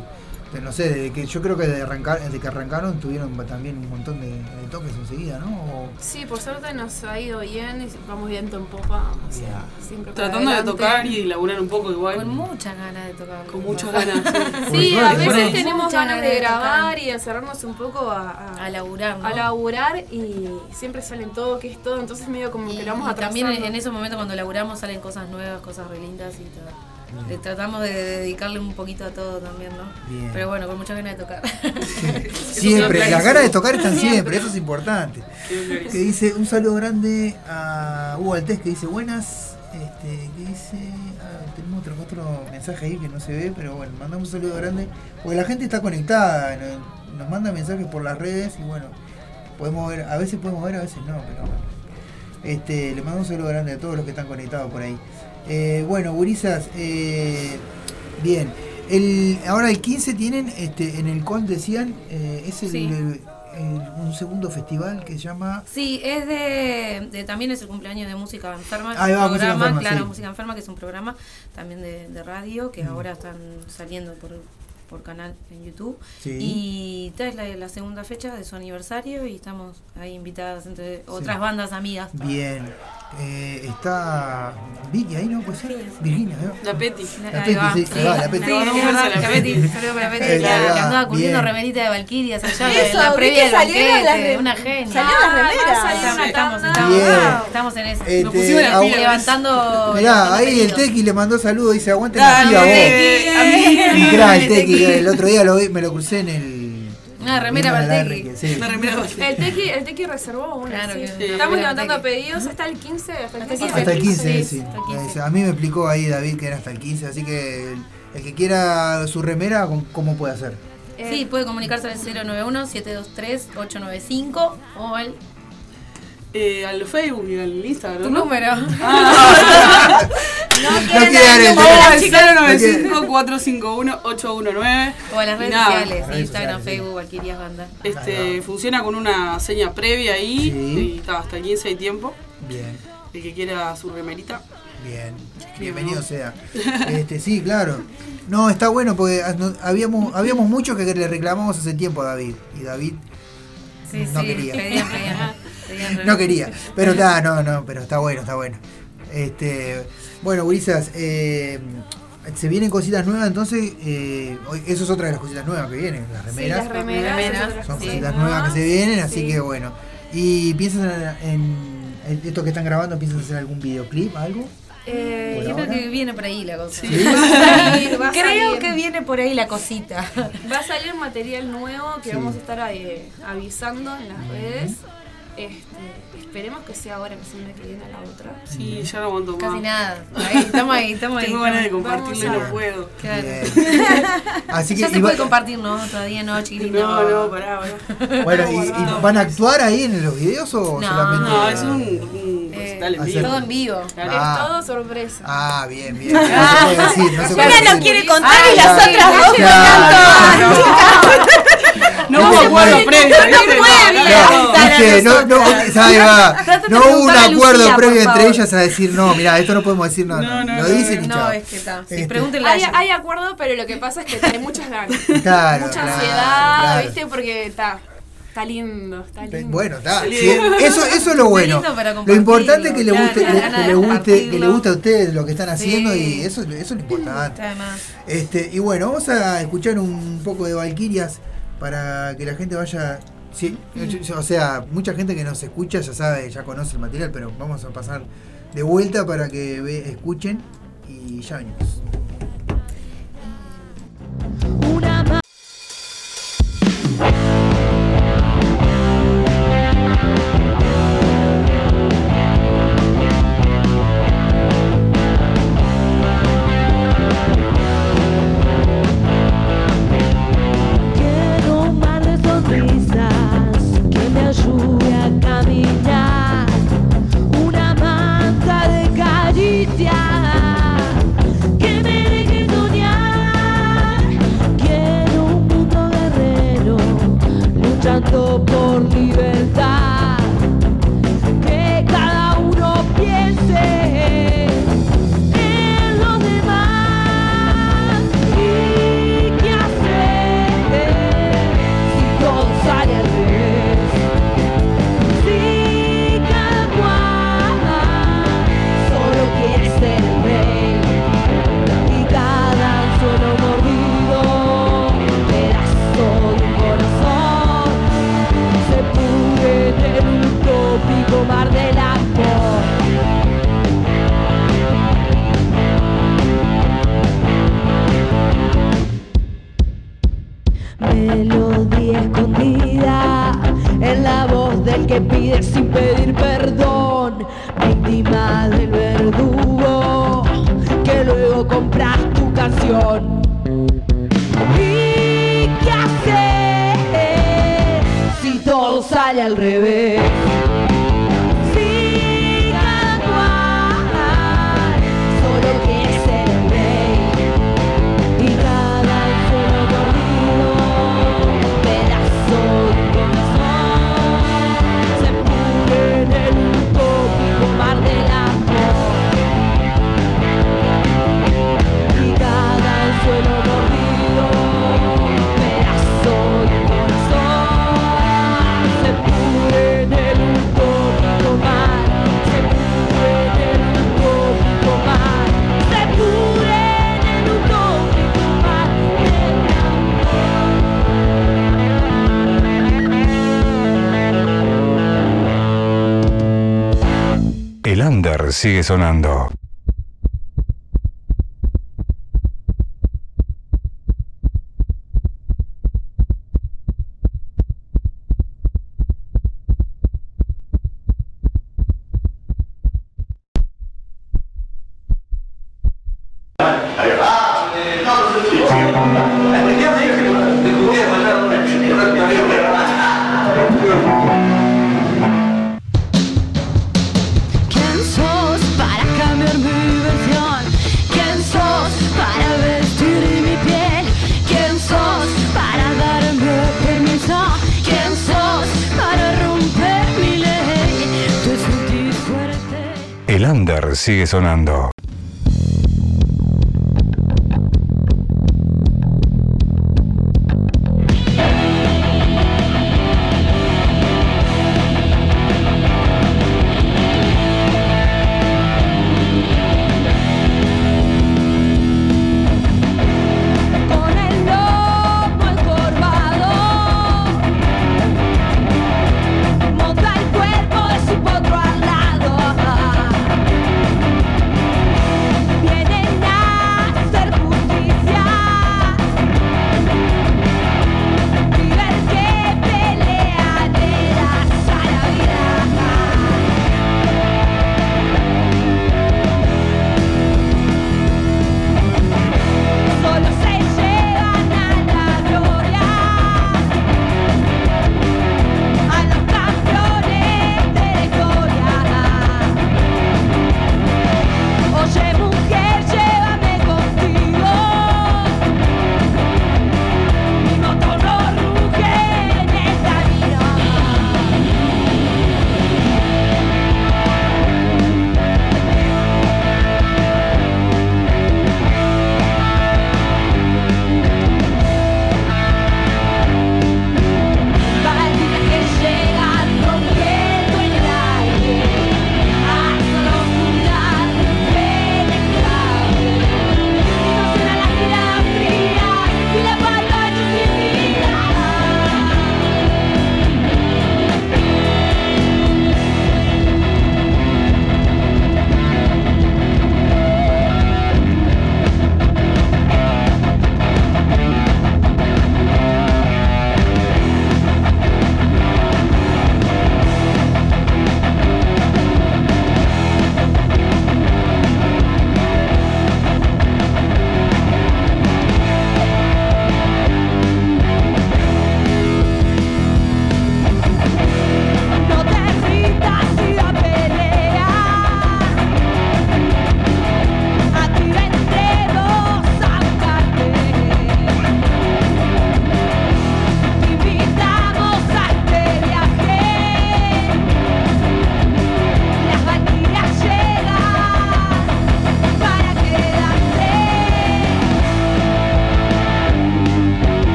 que, no sé, desde que yo creo que de arrancar, desde que arrancaron tuvieron también un montón de, de toques enseguida, ¿no? O- Sí, por suerte nos ha ido bien y vamos viento en popa. O sea, siempre para Tratando de tocar y laburar un poco igual. Con muchas ganas de tocar. Con muchas ganas. (laughs) sí. A veces tenemos Muchas ganas de de grabar y de encerrarnos un poco a, a, A laburar, ¿no? a laburar y siempre salen todo, que es todo, entonces medio como Y, que lo vamos a también en, en esos momentos cuando laburamos salen cosas nuevas, cosas re lindas y todo. Le tratamos de dedicarle un poquito a todo también, ¿no? Bien. Pero bueno, con muchas ganas de tocar. (laughs) (laughs) Siempre, las ganas de tocar están siempre, eso es importante. Que dice, un saludo grande a Hugo Altés que dice buenas. Este, que dice, ah, tenemos otro, otro mensaje ahí que no se ve, pero bueno, mandamos un saludo grande. Porque la gente está conectada, nos, nos manda mensajes por las redes y bueno, podemos ver, a veces podemos ver, a veces no, pero bueno. Este, le mando un saludo grande a todos los que están conectados por ahí. Eh, bueno, gurisas, eh, bien. El, ahora el 15 tienen, este, en el COL decían, eh, es el, Sí. el- el- un segundo festival que se llama... Sí, es de, de- también es el cumpleaños de Música Enferma, un va, Música programa, Enferma, claro, sí. Música Enferma, que es un programa también de, de radio, que Mm. ahora están saliendo por, por canal en YouTube. Sí. Y esta es la, la segunda fecha de su aniversario y estamos ahí invitadas entre otras bandas amigas. Bien. Eh, está Vicky ahí, ¿no? Puede ser. Virginia, ¿no? La Peti. La Peti, sí, la Peti. Sí, es verdad, la Peti, saludos para la Peti, que, ahí va, que andaba curtiendo bien. remerita de Valkyrias allá Eso, en la previa re- una genia. salieron las remeras. Estamos, en eso. Este, Nos pusimos las ah, pilas. levantando. Mirá, ahí el. Tequi le mandó saludos, dice aguante Dale, la vos. El Tequi, el otro día lo vi, me lo crucé en el. Una remera la el Tequi. Tequi, sí. Una remera vacía. El Tequi, el Tequi reservó una. Claro sí. que sí. Estamos levantando pedidos hasta el 15. Hasta el 15. Hasta el 15, sí. hasta el 15. Eh, A mí me explicó ahí David que era hasta el 15, así que el, el que quiera su remera, ¿cómo- ¿cómo puede hacer? Sí, puede comunicarse al 091-723-895 o al Eh, al Facebook y al Instagram. tu ¿no? número. Ah. (laughs) (laughs) No quiere dar el Vamos teléfono. al No quiere- 095-451-819. O a las redes nada, sociales, Instagram. Facebook, Valkyrias Banda. Este, funciona con una seña previa ahí. Sí. Y está, hasta el 15 de tiempo. Bien, El que quiera su remerita. bien. Bienvenido sea. Este, sí, claro. No, está bueno porque ah, no- habíamos, habíamos muchos que le reclamamos hace tiempo a David. Y David Sí, no sí, quería. (laughs) No quería. Pero está, no, no, pero está bueno, está bueno. Este, bueno, gurisas, eh, se vienen cositas nuevas, entonces, eh, eso es otra de las cositas nuevas que vienen, las Sí, remeras. las remeras. Son cositas nuevas que se vienen, así Sí. que bueno. ¿Y piensan en, en esto que están grabando, piensan hacer algún videoclip, algo? Eh, Yo creo que viene por ahí la cosa. (laughs) Creo que viene por ahí la cosita. Va a salir material nuevo que Sí. vamos a estar eh, avisando en las redes. Este, esperemos que sea ahora la semana que viene a la otra. Sí, ya no aguanto más. Casi nada. Ahí, estamos ahí, estamos ahí. Tengo ganas de compartirlo y no puedo. Claro. (laughs) Así que Ya se puede compartir, ¿no? Todavía no, chiquilín. No, no, pará, pará. bueno, (laughs) y, y van a actuar ahí en los videos o No, solamente? No, es un, un Eh, en vivo. Todo en vivo. Ah. Es todo sorpresa. Ah, bien, bien. No se puede decir, no se puede Una decir. no quiere contar Ah, y las otras dos Claro. No (laughs) No hubo se acuerdo previo. no No, no, no. No, no, no, No hubo un acuerdo Lucía, previo entre ellas a decir, no, mira, esto no podemos decir, no, no, No, no, lo no, dicen y No, chao. es que está. Sí, Este, Hay, acuerdo, pero lo que pasa es que hay muchas ganas. Claro, Mucha claro, ansiedad, claro. ¿viste? Porque está. Está lindo, está lindo. Bueno, está. Sí. eso, eso es lo bueno. Lo importante es que le guste, le- gana que le guste, que le guste a ustedes lo que están haciendo Sí. y eso, eso es lo importante. Además. Este, y bueno, vamos a escuchar un poco de Valkyrias para que la gente vaya. Sí, o sea, mucha gente que nos escucha ya sabe, ya conoce el material, pero vamos a pasar de vuelta para que escuchen y ya venimos. sigue sonando. Lander sigue sonando.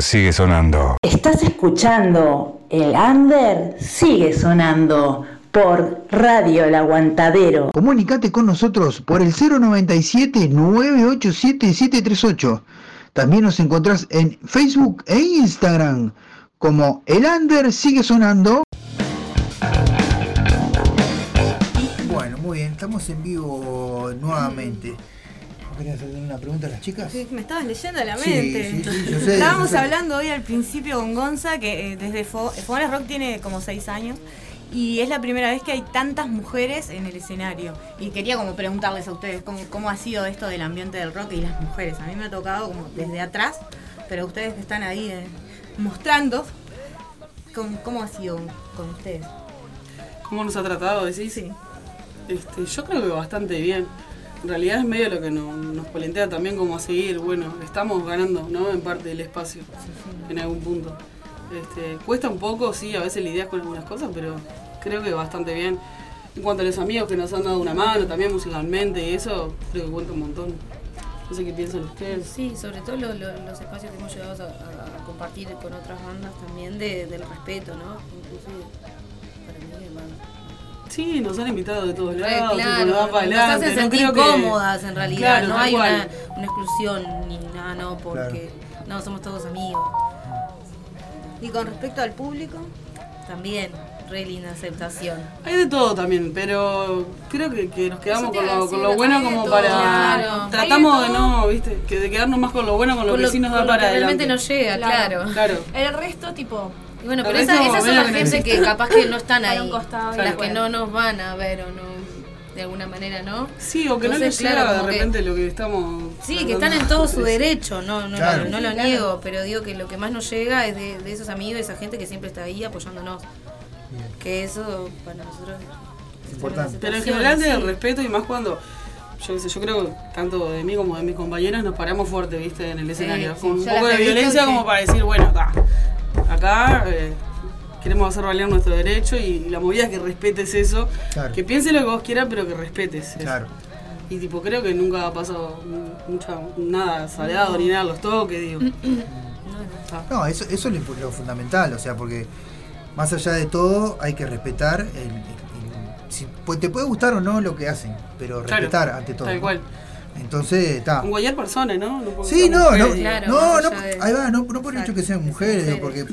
sigue sonando. Estás escuchando El under sigue sonando por Radio El Aguantadero. Comunicate con nosotros por el 097 987 738. También nos encontrás en Facebook e Instagram como El Under sigue sonando. Bueno, muy bien, estamos en vivo nuevamente. ¿Querías hacer una pregunta a las chicas? Sí, me estabas leyendo la mente. (laughs) Estábamos hablando hoy al principio con Gonza, que eh, desde Fo Fogones Rock tiene como seis años. Y es la primera vez que hay tantas mujeres en el escenario. Y quería como preguntarles a ustedes cómo, ha sido esto del ambiente del rock y las mujeres. A mí me ha tocado como desde atrás, pero ustedes que están ahí eh, mostrando, ¿cómo, ¿cómo, ha sido con ustedes? ¿Cómo nos ha tratado? Decís? Sí. Este, yo creo que bastante bien. En realidad es medio lo que no- nos polentea también como seguir. Bueno, estamos ganando, ¿no? En parte del espacio, en algún punto. Este, cuesta un poco, sí, a veces lidias con algunas cosas, pero creo que bastante bien. En cuanto a los amigos que nos han dado una mano, también musicalmente y eso, creo que cuenta un montón. No sé qué piensan ustedes. Sí, sobre todo lo- lo- los espacios que hemos llegado a, compartir con otras bandas también de- del respeto, ¿no? Inclusive. Sí, nos han invitado de todos Re, lados, tipo, claro, nos da para nos adelante. hacen no sentir que- cómodas en realidad, Claro, no hay una, una exclusión ni nada, no, porque no, somos todos amigos. Y con respecto al público, También, re linda aceptación. Hay de todo también, pero creo que, que nos quedamos con lo, decir, con lo bueno como todo, para... claro. Tratamos de de no, viste, que de quedarnos más con lo bueno, con lo que sí nos da para que adelante. realmente nos llega, claro. Claro. El resto, tipo. Y bueno, El pero esa- esas son las gente que capaz que no están ahí, costado las que bueno. no nos van a ver o no, de alguna manera, ¿no? Sí, o que no les llega claro, de que- repente lo que estamos... Sí, que están en todo su derecho, no, no, Claro. no lo claro. niego, pero digo que lo que más nos llega es de, de esos amigos, de esa gente que siempre está ahí apoyándonos. Que eso para nosotros es Importante. Pero en general sí. del respeto y más cuando... Yo, sé, yo creo que tanto de mí como de mis compañeros nos paramos fuerte, viste, en el escenario. sí, con un poco de violencia como para decir, bueno, ta, acá eh, queremos hacer valer nuestro derecho y la movida es que respetes eso. Claro. Que piense lo que vos quieras, pero que respetes eso. Claro. Y tipo, creo que nunca ha pasado mucha, nada salado ni nada, los toques, digo. No, eso, eso es lo, lo fundamental, o sea, porque más allá de todo hay que respetar el, el- el- si- pues te puede gustar o no lo que hacen, pero Claro, respetar ante todo. Tal ¿no? Entonces, está. Con cualquier persona, ¿no? No Sí, no, no, Claro, no, no, ahí va, no, no por el hecho que sean mujeres, porque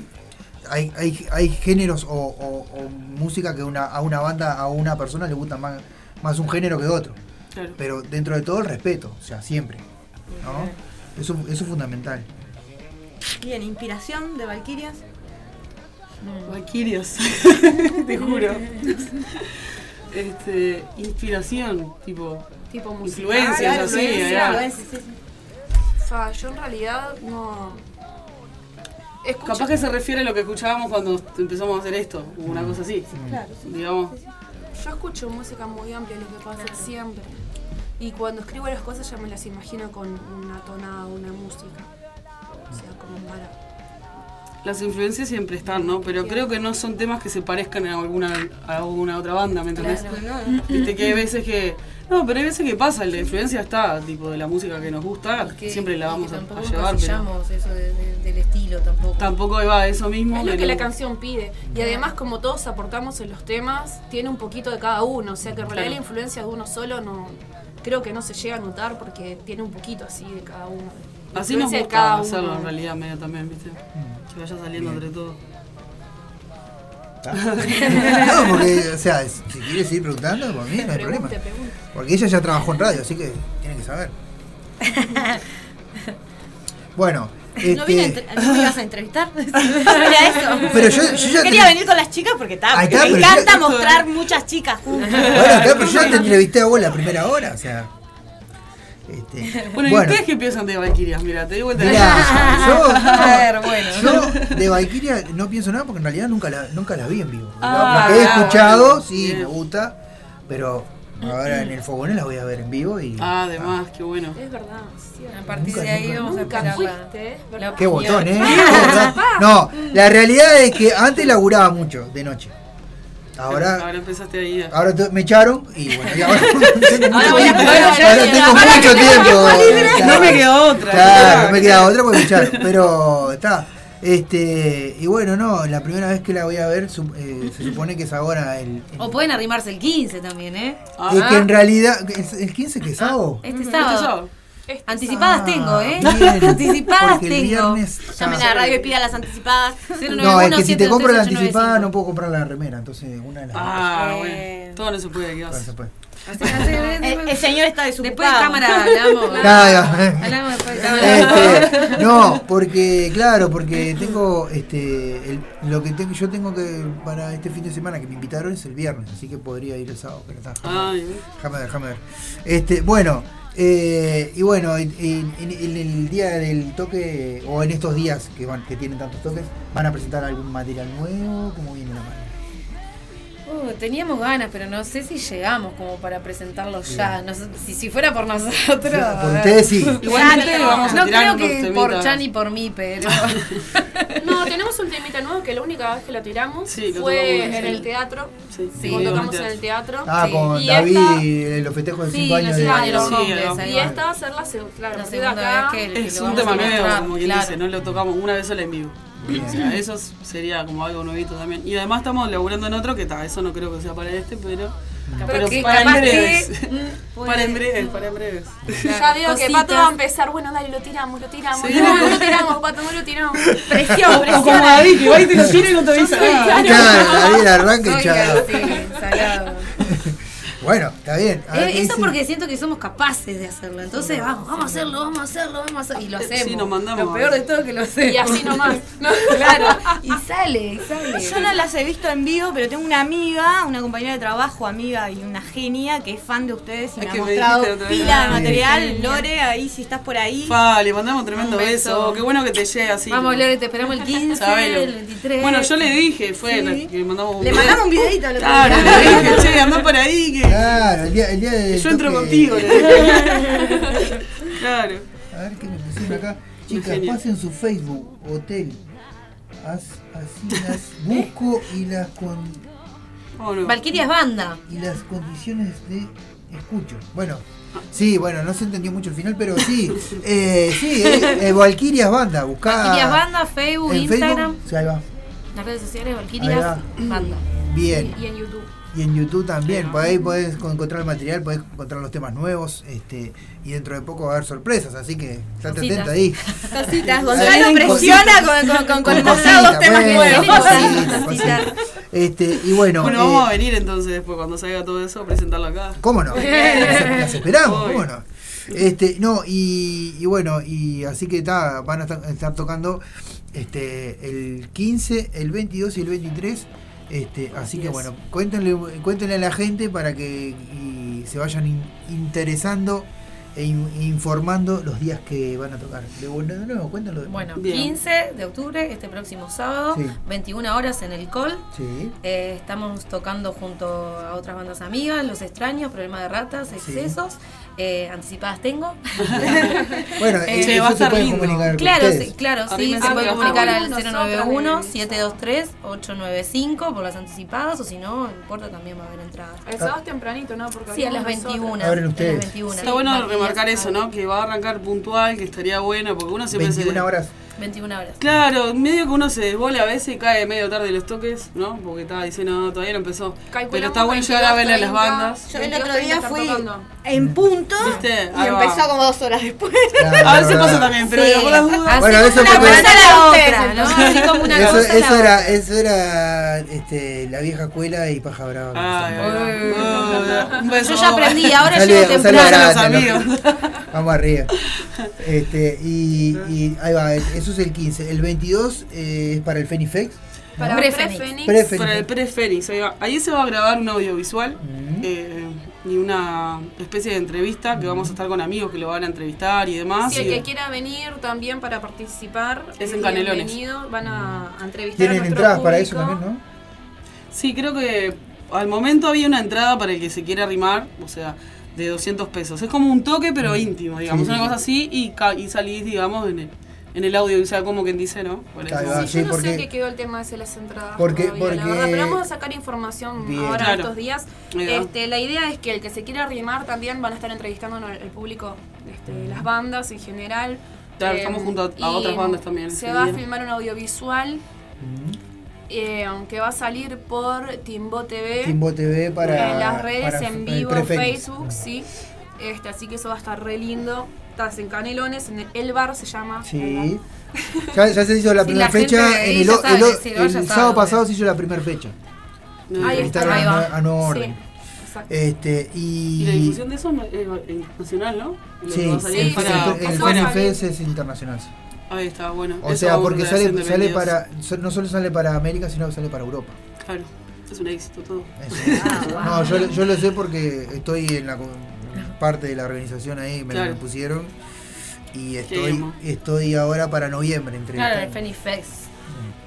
hay, hay, hay géneros o, o- o música que una, a una banda, a una persona le gusta más, más un género que otro. Claro. Pero dentro de todo el respeto, o sea, siempre. ¿no? Eso, eso es fundamental. bien, inspiración de Valkyrias. Valkyrias, (laughs) te juro. (laughs) Este, inspiración, tipo. Tipo musical. Influencias, Ah, así, influencia, ahí va. influencia, sí, sí. Fa, yo en realidad no. Escucho- Capaz que se refiere a lo que escuchábamos cuando empezamos a hacer esto, o una cosa así. Claro. Digamos. Yo escucho música muy amplia, lo que pasa siempre. Y cuando escribo las cosas ya me las imagino con una tonada, una música. O sea, como para. Las influencias siempre están, ¿no? Pero creo que no son temas que se parezcan a alguna, a alguna otra banda, ¿me entendés? Claro, no. Viste que hay veces que. No, pero hay veces que pasa, la influencia está, tipo, de la música que nos gusta, Que- siempre la vamos a, a llevar, pero. eso de- de- del estilo tampoco. Tampoco va eso mismo. Es lo que la canción pide. Y además, como todos aportamos en los temas, tiene un poquito de cada uno. O sea que en realidad Claro. la influencia de uno solo no. Creo que no se llega a notar porque tiene un poquito así de cada uno. Así nos gusta cada hacerlo uno. en realidad medio también, ¿viste? Que vaya saliendo entre todos. (laughs) no, porque, o sea, si quieres seguir preguntando, por mí no hay problema. Porque ella ya trabajó en radio, así que tiene que saber. (laughs) Bueno, ¿No, vine a este, entre- ¿No me ibas a entrevistar? (laughs) Eso. Pero yo- yo ya quería te- venir con las chicas porque está, Ahí porque está, me yo- encanta mostrar muchas chicas juntas. bueno, pero yo ya te entrevisté a vos la primera hora, o sea. Este, (laughs) Bueno, ¿y ustedes qué piensan de Valkyrias? Mira, te digo vuelta Mirá, yo, (laughs) A ver, bueno. yo de Valkyria no pienso nada porque en realidad nunca la, nunca la vi en vivo. Ah, lo que he escuchado, bueno, sí, bien. me gusta, pero ahora en el fogón la voy a ver en vivo y. Ah, además, qué bueno. Es verdad. sí. A partir Nunca, de ahí nunca, vamos a Nunca la- fuiste. Qué botón, ¿eh? (laughs) No, la realidad es que antes laburaba mucho, de noche. Ahora, Ahora empezaste ahí. a- ahora me echaron y bueno, y ahora (laughs) tengo mucho voy a Ahora tengo ahora mucho que- tiempo. No me quedó otra. Claro, no me queda otra porque me echaron. Pero está. Este, y bueno, no, la primera vez que la voy a ver su- eh, se supone que es ahora el. el- O pueden arrimarse el 15 también, ¿eh? es que en realidad, el, el 15 que es sábado. Este Este sábado. Este Anticipadas Ah, tengo, ¿eh? bien, (laughs) Anticipadas porque el tengo. viernes Llamen a la radio y pidan las anticipadas. (laughs) No, es que si te compro la anticipada no puedo comprar la remera, entonces una de las dos. Ah, Eh. bueno. Todo no se puede, ¿qué Bueno, vas? se puede. El, el señor está desocupado. Después de cámara hablamos. (laughs) Claro. Hablamos después de cámara. Este, no, porque, claro, porque tengo, este, el- lo que tengo, yo tengo que, para este fin de semana que me invitaron es el viernes, así que podría ir el sábado, pero está. Déjame ver, déjame ver. Este, bueno, eh, y bueno, en, el día del toque, o en estos días que van, que tienen tantos toques, ¿van a presentar algún material nuevo? ¿Cómo viene la mano? Uh, teníamos ganas, pero no sé si llegamos como para presentarlo ya. No sé, si, si fuera por nosotros. por ustedes sí. (laughs) Igualmente no, vamos a no tirar creo que por. Chan y por mí, pero. (laughs) No, tenemos un temita nuevo que la única vez que lo tiramos Sí, lo fue en el teatro. Sí, Cuando tocamos en el teatro. Ah, con Y David esta- y los festejos de Sí, 5 años los de cinco años, Sí, hombres. Y esta va a ser la, claro, La la segunda vez que- Es lo un tema a nuevo, como quien dice, no lo tocamos una vez sola en vivo. Bien. O sea, eso sería como algo nuevito también. Y además estamos laburando en otro que está, eso no creo que sea para este, pero. Pero que para en breves. que, (laughs) mm, para en breves, para en breves. Ya veo que. Pato va a empezar, bueno, dale, lo tiramos, lo tiramos. Sí. No, no lo tiramos, Pato, no lo tiramos. (laughs) Presión, O presión. como David, que va y te lo tira y no te avisa nada. Claro, David arranca y chao. así, salado. (laughs) Bueno, está bien. A Eh, ¿qué eso porque siento que somos capaces de hacerlo. Entonces, vamos, vamos a hacerlo, vamos a hacerlo, vamos a hacerlo. Y lo (laughs) Sí, hacemos. nos mandamos. Lo peor de todo es que lo hacemos. Y así nomás. (laughs) claro. Y sale, sale. Yo no las he visto en vivo, pero tengo una amiga, una compañera de trabajo, amiga y una genia que es fan de ustedes y Es me que ha mostrado pila de material. Lore, ahí si estás por ahí. Fa, le mandamos tremendo Un beso. beso. Qué bueno que te llegue así. Vamos, Lore, te esperamos el (laughs) 15, Sabelo. el 23. Bueno, yo le dije, fue Sí. la- que le mandamos un Le video. mandamos un videito al otro Claro, le dije, che, andá por ahí que, Claro, el día, el día del yo entro contigo. (laughs) claro. A ver qué me pusieron acá. Chicas, pasen su Facebook, hotel. Así las (laughs) busco y las con ¿O no? Valkyrias Banda. y las condiciones de escucho. Bueno, sí, bueno, no se entendió mucho el final, pero sí. (laughs) Eh, sí, eh, eh, Valkyrias Banda, buscá. Valkyrias Banda, Facebook, Instagram. Facebook. Sí, ahí va. Las redes sociales, Valkyrias va. Banda. Bien. Y en YouTube. Y en YouTube también, por ahí podés encontrar el material, podés encontrar los temas nuevos, este, y dentro de poco va a haber sorpresas, así que estate atenta ahí. Cositas, (laughs) Gonzalo presiona con, con, con, con los temas bueno, nuevos. cositas, (laughs) cositas. Este, y bueno, Bueno, eh, vamos a venir entonces después cuando salga todo eso a presentarlo acá. ¿Cómo no? (laughs) Las, esperamos, Obvio. ¿cómo no? Este, no, y, y bueno, y así que ta, van a estar, estar tocando este el 15, el 22 y el 23. Este, así que es. bueno, cuéntenle, cuéntenle a la gente para que y se vayan in- interesando e in- informando los días que van a tocar. De, bueno, de nuevo, cuéntenlo de Bueno, Bien. 15 de octubre, este próximo sábado, Sí. 21 horas en el Col. Sí. Eh, estamos tocando junto a otras bandas amigas, Los Extraños, Problema de Ratas, Excesos. eh, anticipadas tengo. (laughs) Bueno, Eh, eso va a se lindo. comunicar Claro, ustedes. sí, claro, sí, se puede comunicar al estar. 091-723-895 por las anticipadas o si no, no importa, también va a haber entradas. El sábado es tempranito, ¿no? Porque Sí, a las abrimos 21. nosotros. Abren a las ustedes. 21. Está bueno Remarcar eso. ¿no? Que va a arrancar puntual, que estaría bueno, porque uno siempre se... 21 horas. 21 horas. Claro, medio que uno se desbola a veces y cae medio tarde los toques, ¿no? Porque estaba diciendo, no, todavía no empezó. Calculamos Pero está bueno llegar a ver a las 22, bandas. Yo el 22, otro día 30 fui tocando. en punto ¿Viste? y empezó como dos horas después. (laughs) Claro, A veces pasa también, pero Sí. por las dudas. Bueno, eso una porque- cosa a la otra, ¿no? Así como una Eso, cosa era, eso era este, la vieja escuela y paja brava. Ay, ay, ay. Yo ya aprendí, ahora llego temprano. Amigos. Vamos arriba. Este, y, y ahí va, eso es el 15. El 22 eh, es para el Fenifex. Para Pre-Fénix. Pre-Fénix. Pre-Fénix. Para el pre-Fénix, ahí se va a grabar un audiovisual Mm. eh, y una especie de entrevista que vamos a estar con amigos que lo van a entrevistar y demás. Si el y- que quiera venir también para participar, Es en Canelones. bienvenido. Van a, a entrevistar a Tienen nuestro entradas para eso también, ¿no? Sí, creo que al momento había una entrada para el que se quiera arrimar, o sea, de 200 pesos. Es como un toque, pero íntimo, digamos, Sí, una sí, cosa así y, y salís, digamos, en el, en el audio, o sea, como quien dice, ¿no? Por eso. Sí, Sí, yo no porque- sé qué quedó el tema de las entradas. Porque- todavía, la porque- verdad, pero vamos a sacar información Bien. ahora Claro. estos días. Este, la idea es que el que se quiera arrimar también van a estar entrevistando al al público, este, las bandas en general. Claro, Eh, estamos junto a- otras bandas también Se va a filmar un audiovisual. eh, aunque va a salir por Timbo TV. Timbo TV para. en las redes para- en vivo. Facebook, sí. Este, así que eso va a estar re lindo. Estás en Canelones, en el, El Bar se llama. Sí. Ya, ya se hizo la (laughs) primera fecha. En el, sabe, sí, sábado pasado se hizo la primera fecha. No, Ahí está, ahí va. A. Orden. Este, y, Y la difusión de eso es nacional, ¿no? Sí, el, para el. FNFS es internacional. Ahí está, bueno. O eso sea, porque sale, sale para, no solo sale para América, sino que sale para Europa. Claro, es un éxito todo. No, yo, lo- yo lo sé porque estoy en la parte de la organización ahí, me, Claro. me pusieron. Y estoy, estoy ahora para noviembre entre Claro, el Fenifex.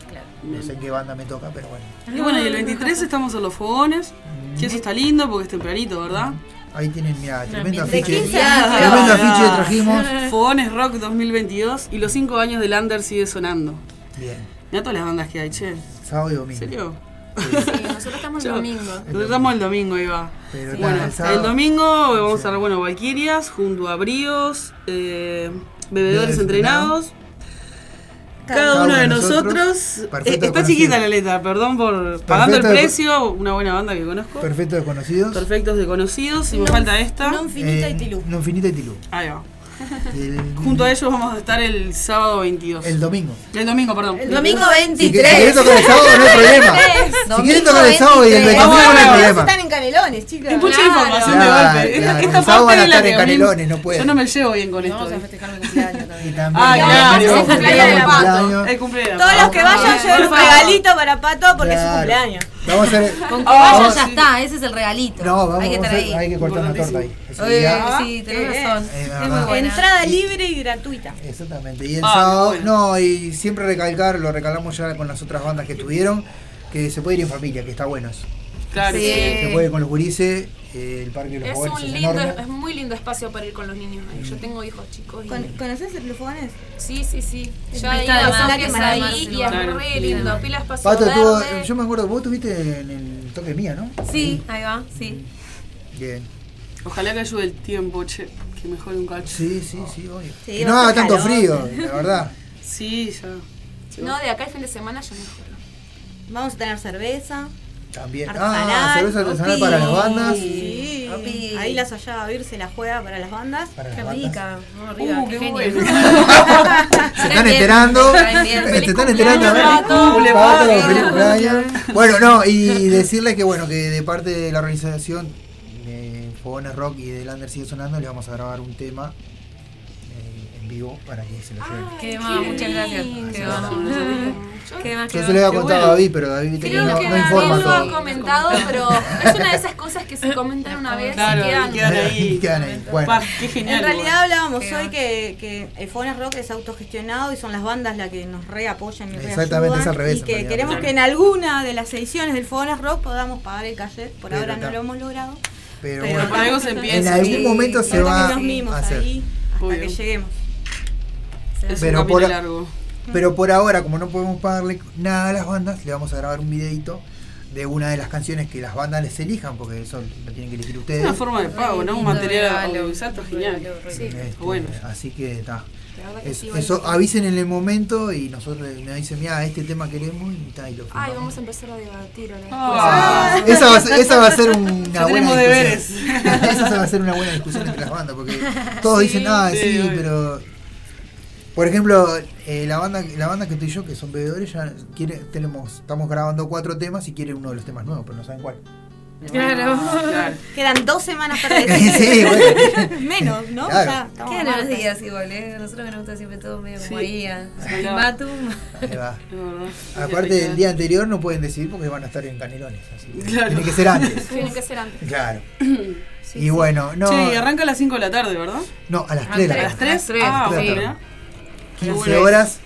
Claro. No sé en qué banda me toca, pero bueno. Y bueno, y el 23 estamos en los fogones, que eso está lindo porque es tempranito, ¿verdad? Ahí tienen, mira, tremendo afiche. 15 Tremendo afiche trajimos. (laughs) Fogones Rock 2022 y los 5 años del Under sigue sonando. Bien. Mira todas las bandas que hay, che. ¿En Sábado y domingo. serio? Sí, (laughs) nosotros estamos el domingo. Nosotros estamos el domingo, ahí va. Pero bueno, el domingo vamos a estar, bueno, Valkyrias junto a Bríos, eh, Bebedores Entrenados. Cada, Cada uno de uno de nosotros, Eh, está chiquita la letra, perdón por. Pagando el de- precio, una buena banda que conozco. Perfecto desconocidos. Perfectos desconocidos, y me falta esta. Non finita Eh, y tilú. No finita y tilú. Ahí va. El, Junto a ellos vamos a estar el sábado 22. el domingo. El domingo, perdón. El domingo Si que- 23. si quieren tocar el sábado no hay problema. Si quieren tocar el sábado y el 25 no hay problema. están en canelones, chicos. Es mucha información de golpe. Esta el sábado parte van a estar en Canelones, no pueden. Yo no me llevo bien con esto. Vamos a festejar mi cumpleaños (laughs) también. Y también. Ah, claro, el cumpleaños de Pato. cumpleaños. El cumpleaños. Todos los que vayan Ah, lleven un regalito para Pato porque es su cumpleaños. Vamos a hacer. Con que Ah, vayan sí. ya está, ese es el regalito. No, vamos, hay que estar a hacer- ahí. hay que cortar una torta ahí. Oye, sí, tenés qué razón. bien. Es Es muy verdad. buena. Entrada libre y gratuita. Exactamente. Y el Ah, sábado, bueno. no, y siempre recalcar, lo recalamos ya con las otras bandas que estuvieron, que se puede ir en familia, que está bueno eso. Claro, Sí. sí. Se puede ir con los gurises, eh, el parque de los Es un es lindo, enorme. es muy lindo espacio para ir con los niños. ahí. Yo tengo hijos chicos. y- ¿Con- ¿Conoces los fogones? Sí, sí, sí. Ya está antes que para ahí y es re lindo. Pila espacio Pato, yo me acuerdo, vos estuviste en el toque mía, ¿no? Sí, ahí va, sí. Bien. Ojalá que ayude el tiempo, che. Que mejore un cacho. Sí, sí, sí, obvio. Sí, Que va no haga tanto frío, la verdad. Sí, ya. No, de acá el fin de semana ya mejor. Vamos a tener cerveza. También. Artesanal. Ah, cerveza artesanal para las bandas. Sí. Opi. Ahí la Sayada Vir se la juega para las bandas. Para Qué las bandas. rica. No, Uh, qué bueno. (laughs) Se están enterando. Se están enterando. Bueno, no, y decirles que bueno, que de parte de la organización de Fogones Rock y del Under sigue sonando, le vamos a grabar un tema eh, en vivo para que se lo lleven. Qué más, muchas gracias. Qué más. Qué más, qué Yo se lo iba a qué contar a. David, pero David Creo no, que no David informa lo ha comentado, pero es una de esas cosas que se comentan una vez Claro, y quedan. quedan ahí. (laughs) Quedan ahí. Bueno, Pa, qué genial. En realidad hablábamos Qué hoy que, que el Fogones Rock es autogestionado y son las bandas las que nos reapoyan y Exactamente, reayudan, es al revés, Y en que queremos que en alguna de las ediciones del Fogones Rock podamos pagar el calle. Por Pero ahora está. no lo hemos logrado. pero, pero bueno, algo se en empieza. algún Sí. momento se va a hacer. ahí hasta Obvio. que lleguemos. Es Pero un por- largo. Pero por ahora, como no podemos pagarle nada a las bandas, le vamos a grabar un videito de una de las canciones que las bandas les elijan, porque eso lo tienen que elegir Es ustedes. una forma de pago, ¿no? Un material audiovisual está genial. Sí. Este, Bueno. Así que está. Es- sí, eso avisen en el momento y nosotros me dicen, mira, este tema queremos y, ta, y lo Ay, vamos a empezar a debatir ahora. Ah. Esa va, a ser, esa va a ser una (laughs) buena discusión. (laughs) esa va a ser una buena discusión entre las bandas, porque todos dicen, ah, sí, pero... Por ejemplo, eh, la banda la banda que estoy yo, que son bebedores, ya quiere, tenemos, estamos grabando cuatro temas y quiere uno de los temas nuevos, pero no saben cuál. Claro. Claro. Quedan dos semanas para (laughs) decir. sí, bueno. (laughs) Menos, ¿no? Claro. Ya, estamos Qué a buenos martes. días igual, ¿eh? Nosotros que nos gusta siempre todo medio como Sí. ahí. a- Ahí va. Matum. Ahí va. Es verdad. Aparte del día anterior no pueden decidir porque van a estar en Canelones. Así que Claro. Tiene que ser antes. (laughs) Tiene que ser antes. Claro. (clears throat) y bueno, no. Y arranca a las 5 de la tarde, ¿verdad? No, a las A 3 de ¿A la las tarde. 3? tres. Ah, Tres. bueno, mirá. 15 bueno. horas.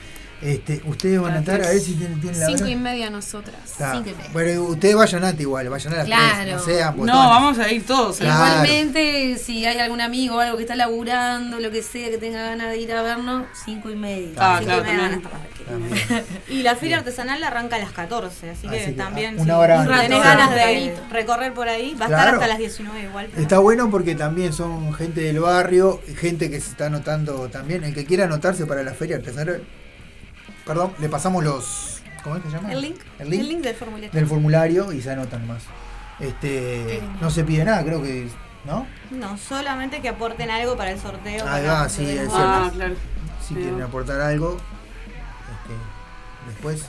Este, ustedes van a A estar, a ver tres. si tienen, tienen la Cinco hora. y media nosotras. Está. cinco y media. Bueno, ustedes vayan antes igual, vayan a las Claro. 3. No sean No, vamos a ir todos. ¿eh? Claro. Igualmente, si hay algún amigo o algo que está laburando, lo que sea, que tenga ganas de ir a vernos, cinco y media. Ah, Cinco y claro, media van a estar. También. Y la feria artesanal arranca a las 14, así que, Así que, también una si hora antes. tenés ganas de recorrer por ahí, va a estar hasta las 19 igual. pero- Está bueno porque también son gente del barrio, gente que se está anotando también. El que quiera anotarse para la feria artesanal, perdón, le pasamos los. ¿Cómo es que se llama? El link, El link, el link del formulario. del formulario y se anotan más. Este, no se pide nada, creo que. ¿No? No, solamente que aporten algo para el sorteo. Para va, lo sí, es bandas. Ah, claro. Si quieren aportar algo, este, después.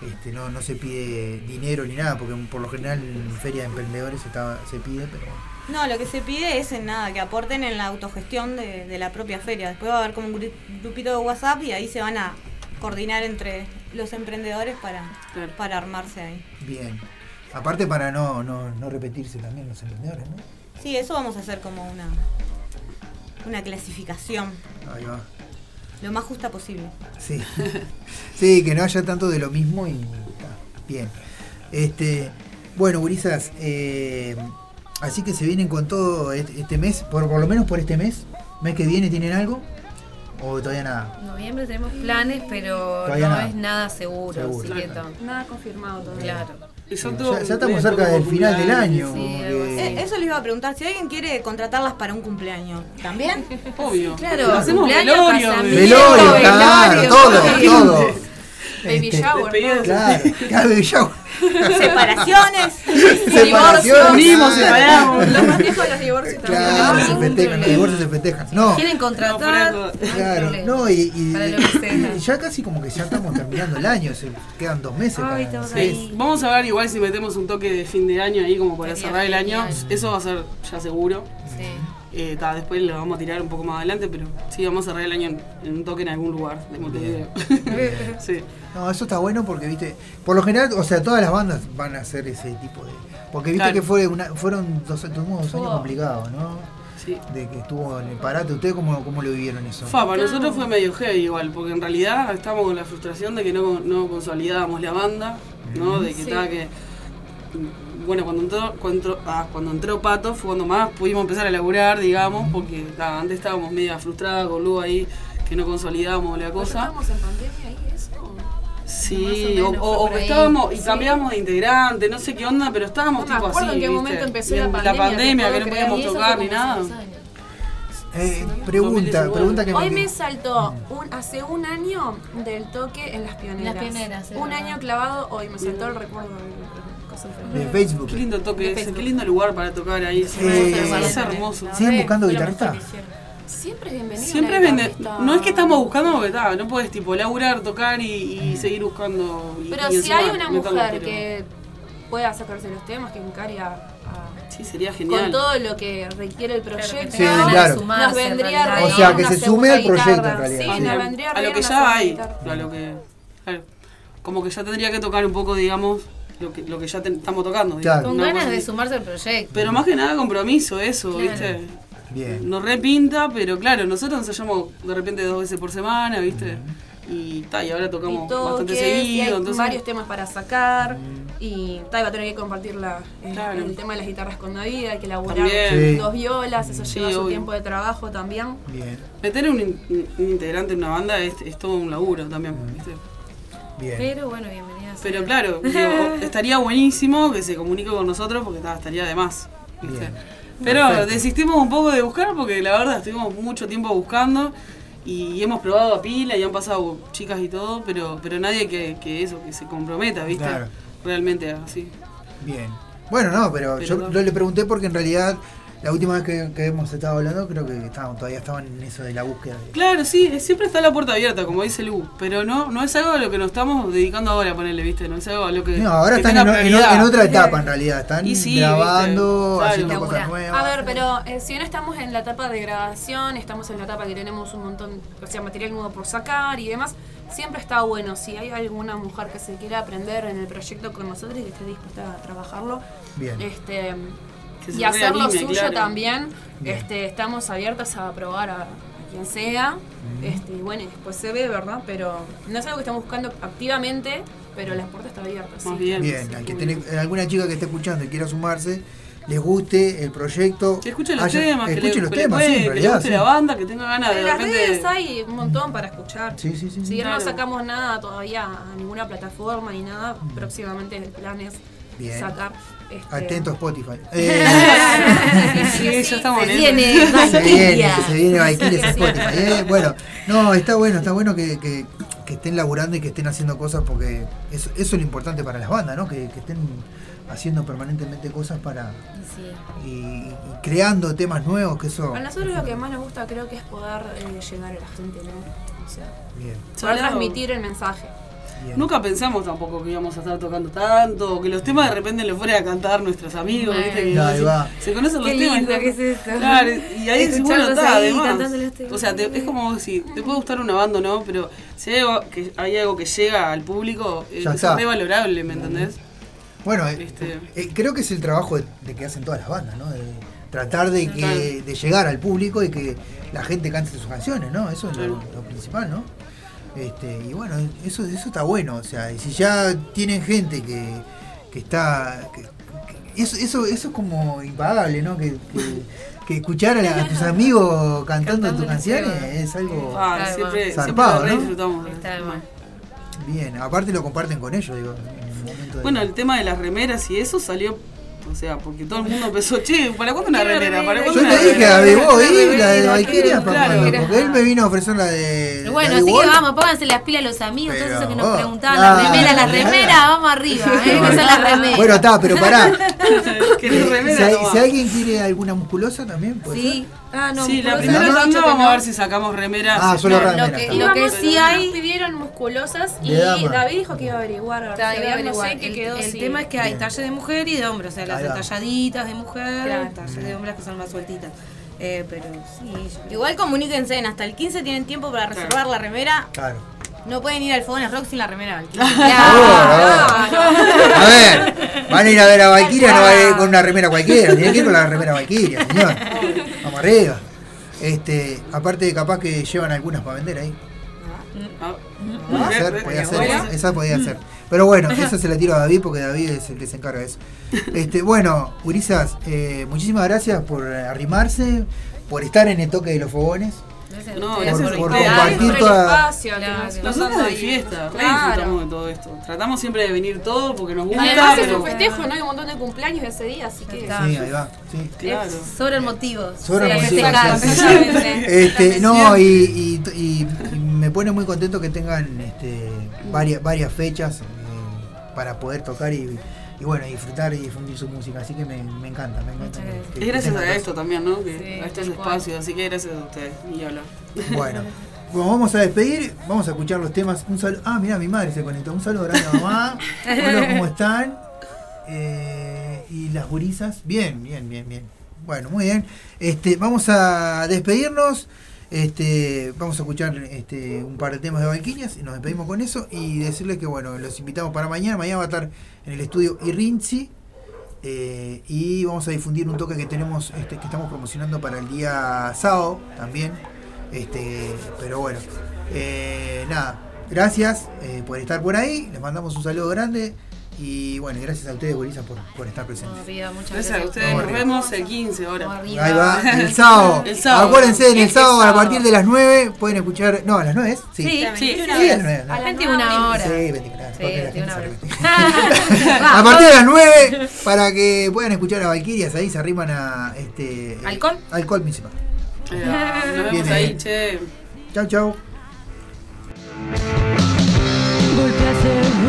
Este, no, no se pide dinero ni nada, porque por lo general en feria de emprendedores está- se pide, pero No, lo que se pide es en nada, que aporten en la autogestión de, de la propia feria. Después va a haber como un gru- grupito de WhatsApp y ahí se van a coordinar entre los emprendedores para, para armarse ahí. bien. Aparte para no, no, no repetirse también los emprendedores, ¿no? Sí, eso vamos a hacer como una, una clasificación Ahí va. lo más justa posible. Sí. (laughs) sí, que no haya tanto de lo mismo y está bien. Este, bueno, gurisas, eh, así que se vienen con todo este este mes, por, por lo menos por este mes. ¿Mes que viene tienen algo? ¿O todavía nada? En noviembre tenemos planes, pero Todavía no nada. es nada seguro. Seguro. así que Nada confirmado todavía. Claro. Ya, ya estamos cerca del final del año. que- Eh, Eso les iba a preguntar, si alguien quiere contratarlas para un cumpleaños, ¿también? Obvio. Claro, Hacemos cumpleaños, velorio. casamiento, Velorio, claro, velorio, todo, velorio. todo. Baby Este, shower, ¿no? Claro, (laughs) claro, baby shower. Separaciones, (laughs) Separaciones. Unimos, separamos. Los festejos de los divorcios Claro, se festejan, los divorcios se festejan. No, ¿Quieren contratar? claro, no, y, y- ya casi como que ya estamos terminando el año, se quedan dos meses. Ay, para- todos sí. ahí. Vamos a ver igual si metemos un toque de fin de año ahí como para cerrar el año. Eso va a ser ya seguro. Sí. Eh, ta, después lo vamos a tirar un poco más adelante, pero sí, vamos a cerrar el año en, en un toque en algún lugar de Montevideo. (laughs) (laughs) sí. No, eso está bueno porque, viste, por lo general, o sea, todas las bandas van a hacer ese tipo de... Porque viste Claro. que fue una, fueron dos, tuvimos dos años Oh. complicados, ¿no? Sí. De que estuvo en el parate. ¿Ustedes cómo, cómo lo vivieron eso? Fa, para nosotros fue medio heavy igual, porque en realidad estábamos con la frustración de que no, no consolidábamos la banda, ¿no? De que Sí. estaba que. Bueno, cuando entró, cuando, ah, cuando entró Pato fue cuando más pudimos empezar a laburar, digamos, porque ta, antes estábamos medio frustrados con Lu ahí, que no consolidábamos la cosa. ¿Estamos en pandemia ahí eso? Sí, o o, menos o- fue o por que ahí. estábamos y Sí. cambiamos de integrante, no sé qué onda, pero estábamos No tipo así. en qué ¿viste? momento empezó la en pandemia, La pandemia, que no podíamos tocar ni nada. Eh, pregunta, pregunta que Hoy me... me saltó un, hace un año del toque en las pioneras. Las Pioneras, Un verdad. año clavado, hoy me saltó el recuerdo del cosa De Facebook. Qué lindo toque De ese, qué lindo lugar para tocar ahí. Sí, a ser hermoso. ¿Siguen buscando guitarrista? Siempre es bienvenido. Siempre guitarrista. no es que estamos buscando porque está, no puedes tipo laburar, tocar y, y seguir buscando. y- Pero y si hay una mujer que pueda sacarse los temas, que encare a, a- Sí, sería genial. con todo lo que requiere el proyecto, Sí, claro. nos vendría en re O sea, que se sume al proyecto, guitarra. en realidad, Sí, sí. nos vendría a re lo que ya hay, a lo que, claro, como que ya tendría que tocar un poco, digamos, lo que, lo que ya te- estamos tocando. digamos, Con ganas de sumarse al proyecto. Pero más que nada compromiso, eso, Claro. ¿viste? Bien. Nos repinta, pero claro, nosotros ensayamos de repente dos veces por semana, ¿viste? Y, ta, y ahora tocamos y bastante y hay seguido, entonces... varios temas para sacar y tal, va a tener que compartir la, el, Claro. el tema de las guitarras con David, hay que elaborar. Sí. dos violas, eso Sí, lleva su obvio. tiempo de trabajo también. Bien, Meter un, un integrante en una banda es, es todo un laburo también, ¿viste? bien. Pero bueno, bienvenida. Pero claro, digo, (laughs) estaría buenísimo que se comunique con nosotros porque ta, estaría de más. Pero Perfecto. desistimos un poco de buscar porque la verdad estuvimos mucho tiempo buscando y hemos probado a pila y han pasado chicas y todo, pero pero nadie que, que eso, que se comprometa, ¿viste? Claro. Realmente así. Bien. Bueno, no, pero, Pero yo, no. yo le pregunté porque en realidad la última vez que, que hemos estado hablando creo que estaban, todavía estaban en eso de la búsqueda. de- Claro, sí, siempre está la puerta abierta, como dice Lu, pero no no es algo a lo que nos estamos dedicando ahora a ponerle, ¿viste? No es algo a lo que No, ahora que están tenga en, en- en otra etapa en realidad. Están Y sí, grabando, viste, haciendo claro. cosas nuevas. A ver, pero eh, si bien estamos en la etapa de grabación, estamos en la etapa que tenemos un montón, o sea, material nuevo por sacar y demás, siempre está bueno. Si hay alguna mujer que se quiera aprender en el proyecto con nosotros y que esté dispuesta a trabajarlo, Bien. este Que se y hacer lo suyo claro. también, este estamos abiertas a probar a, quien sea. Este, y bueno, y después se ve, ¿verdad? Pero no es algo que estamos buscando activamente, pero la puerta está abierta. sí. Más bien. Bien, al que tiene- alguna chica que esté escuchando y quiera sumarse, les guste el proyecto. Que escuche los haya- temas, que, escuche le, los que temas, puede- sí, en que realidad. guste sí. la banda, que tenga ganas de En las repente. redes hay un montón para escuchar. Sí, sí, sí. Si bien no Claro. sacamos nada todavía a ninguna plataforma ni nada, próximamente el plan es Bien. sacar. Este, Atento Spotify. (laughs) Eh, Sí, ya estamos Se en viene (laughs) se viene, se viene Valkyries Spotify. eh. Bueno, no, está bueno, está bueno que, que- que estén laburando y que estén haciendo cosas porque eso, eso es lo importante para las bandas, ¿no? Que, que estén haciendo permanentemente cosas para Sí. y, y creando temas nuevos, que eso. A nosotros lo que más nos gusta creo que es poder eh, llegar a la gente, ¿no? O sea, Bien. poder transmitir el mensaje. Nunca pensamos tampoco que íbamos a estar tocando tanto, o que los temas de repente le fuera a cantar nuestros amigos, ¿viste? Que Ahí va. Se conocen los Qué temas. lindo ¿no? que es esto. Claro, y ahí decís, bueno, está, ahí además. temas. O sea, te- es como si te puede gustar una banda, ¿no? Pero si hay algo que, hay algo que llega al público, eh, Ya es está. re valorable, ¿me entendés? Bueno, eh, Este- eh, creo que es el trabajo de, de que hacen todas las bandas, ¿no? De tratar de, que, de llegar al público y que la gente cante sus canciones, ¿no? Eso es lo, lo principal, ¿no? Este, y bueno, eso, eso está bueno, o sea, y si ya tienen gente que, que está... que- que- eso, eso, eso es como impagable, ¿no? Que, que- que escuchar a, la- a tus amigos cantando tus canciones es algo Ah, siempre, zarpado, siempre re ¿no? disfrutamos de este tema. Bien, aparte lo comparten con ellos, digo, en un momento de- Bueno, el tema de las remeras y eso salió, o sea, porque todo el mundo empezó, che, ¿para cuándo una remera? ¿Para Yo cuándo una le dije remera? a Bebo Una y la de Valkyria, claro. porque él me vino a ofrecer la de. Bueno, la de así que vamos, pónganse las pilas los amigos, todos Pero esos que nos vos, preguntaban, claro, las remeras, las remeras, vamos arriba, ¿eh? que son las remeras. Bueno, está, pero pará. (laughs) ¿Querés Eh, remera? si, alguien quiere alguna musculosa también, puede Sí. Ah, no, Sí, la primera no, tanda vamos a ver si sacamos remeras. Ah, solo No, remeras, Lo que, Lo que sí hay. Nos pidieron musculosas y. David dijo que iba a averiguar. iba a no sé el quedó. el si- tema es que hay Bien. talle de mujer y de hombre, o sea, las entalladitas de mujer, Claro. talle de hombres que son más sueltitas. Eh, pero sí, Igual comuníquense, en hasta el 15 tienen tiempo para reservar la remera. Claro. No pueden ir al Fogones Rock sin la remera. (laughs) A ver, van a ir a ver a Valkyria, no van a ir con una remera cualquiera, tienen que ir con la remera Valkyria, señor. Arriba. Este, aparte, capaz que llevan algunas para vender ahí. Ah, Podía ser, podía ser, esa, esa podía ser. Pero bueno, esa se la tiro a David porque David es el que se encarga de eso. Este, bueno, Urizas, eh, muchísimas gracias por arrimarse, por estar en el toque de los fogones. No, por, gracias por ustedes. compartir Por el toda. espacio nos Nosotros de fiesta, re Claro. disfrutamos de todo esto. Tratamos siempre de venir todos porque nos gusta. Además es pero- un festejo, ¿no? Hay un montón de cumpleaños ese día, así que. Sí, ahí va. Sí. Claro. Sobre el motivo. Sobre Sí, el motivo, sí, sí. exactamente. (laughs) Este, no, y, y- y- y me pone muy contento que tengan este, varias, varias fechas eh, para poder tocar y, y bueno, disfrutar y difundir su música. Así que me, me encanta, me encanta. que- que Es gracias a esto también, ¿no? Que Sí, a estos cual. espacios, así que gracias a ustedes. Hablar. (laughs) Bueno, (laughs) bueno, vamos a despedir, vamos a escuchar los temas. Un saludo. Ah, mira, mi madre se conectó. Un saludo grande a mamá. (laughs) Hola, ¿cómo están? Eh, y las gurisas. Bien, bien, bien, bien. Bueno, muy bien. Este, vamos a despedirnos. Este, vamos a escuchar este, un par de temas de Valquinias y nos despedimos con eso y decirles que bueno, los invitamos para mañana. Mañana va a estar en el estudio Irrinzi. Eh, y vamos a difundir un toque que tenemos, este, que estamos promocionando para el día sábado también. Este, pero bueno, eh, nada, gracias eh, por estar por ahí. Les mandamos un saludo grande. Y bueno, gracias a ustedes, Gurisa, por, por estar presentes. Arriba, muchas Gracias a gracias. ustedes. Vamos Nos vemos el 15 ahora. Ahí va, (laughs) el sábado. El sábado. Acuérdense, en el sábado, a partir de las 9 pueden escuchar. No, a las 9 es. Sí, Sí, Sí, Sí, sí. a las 9. A las 21 horas. Sí, 20, claro, Sí, porque la 21 gente horas. (laughs) sabe. (laughs) A partir de las 9, para que puedan escuchar a Valkyrias, ahí se arriman a este. ¿Alcohol? Alcohol municipal. Eh, Nos vemos Bien, ahí, eh. che. Chau, chau. A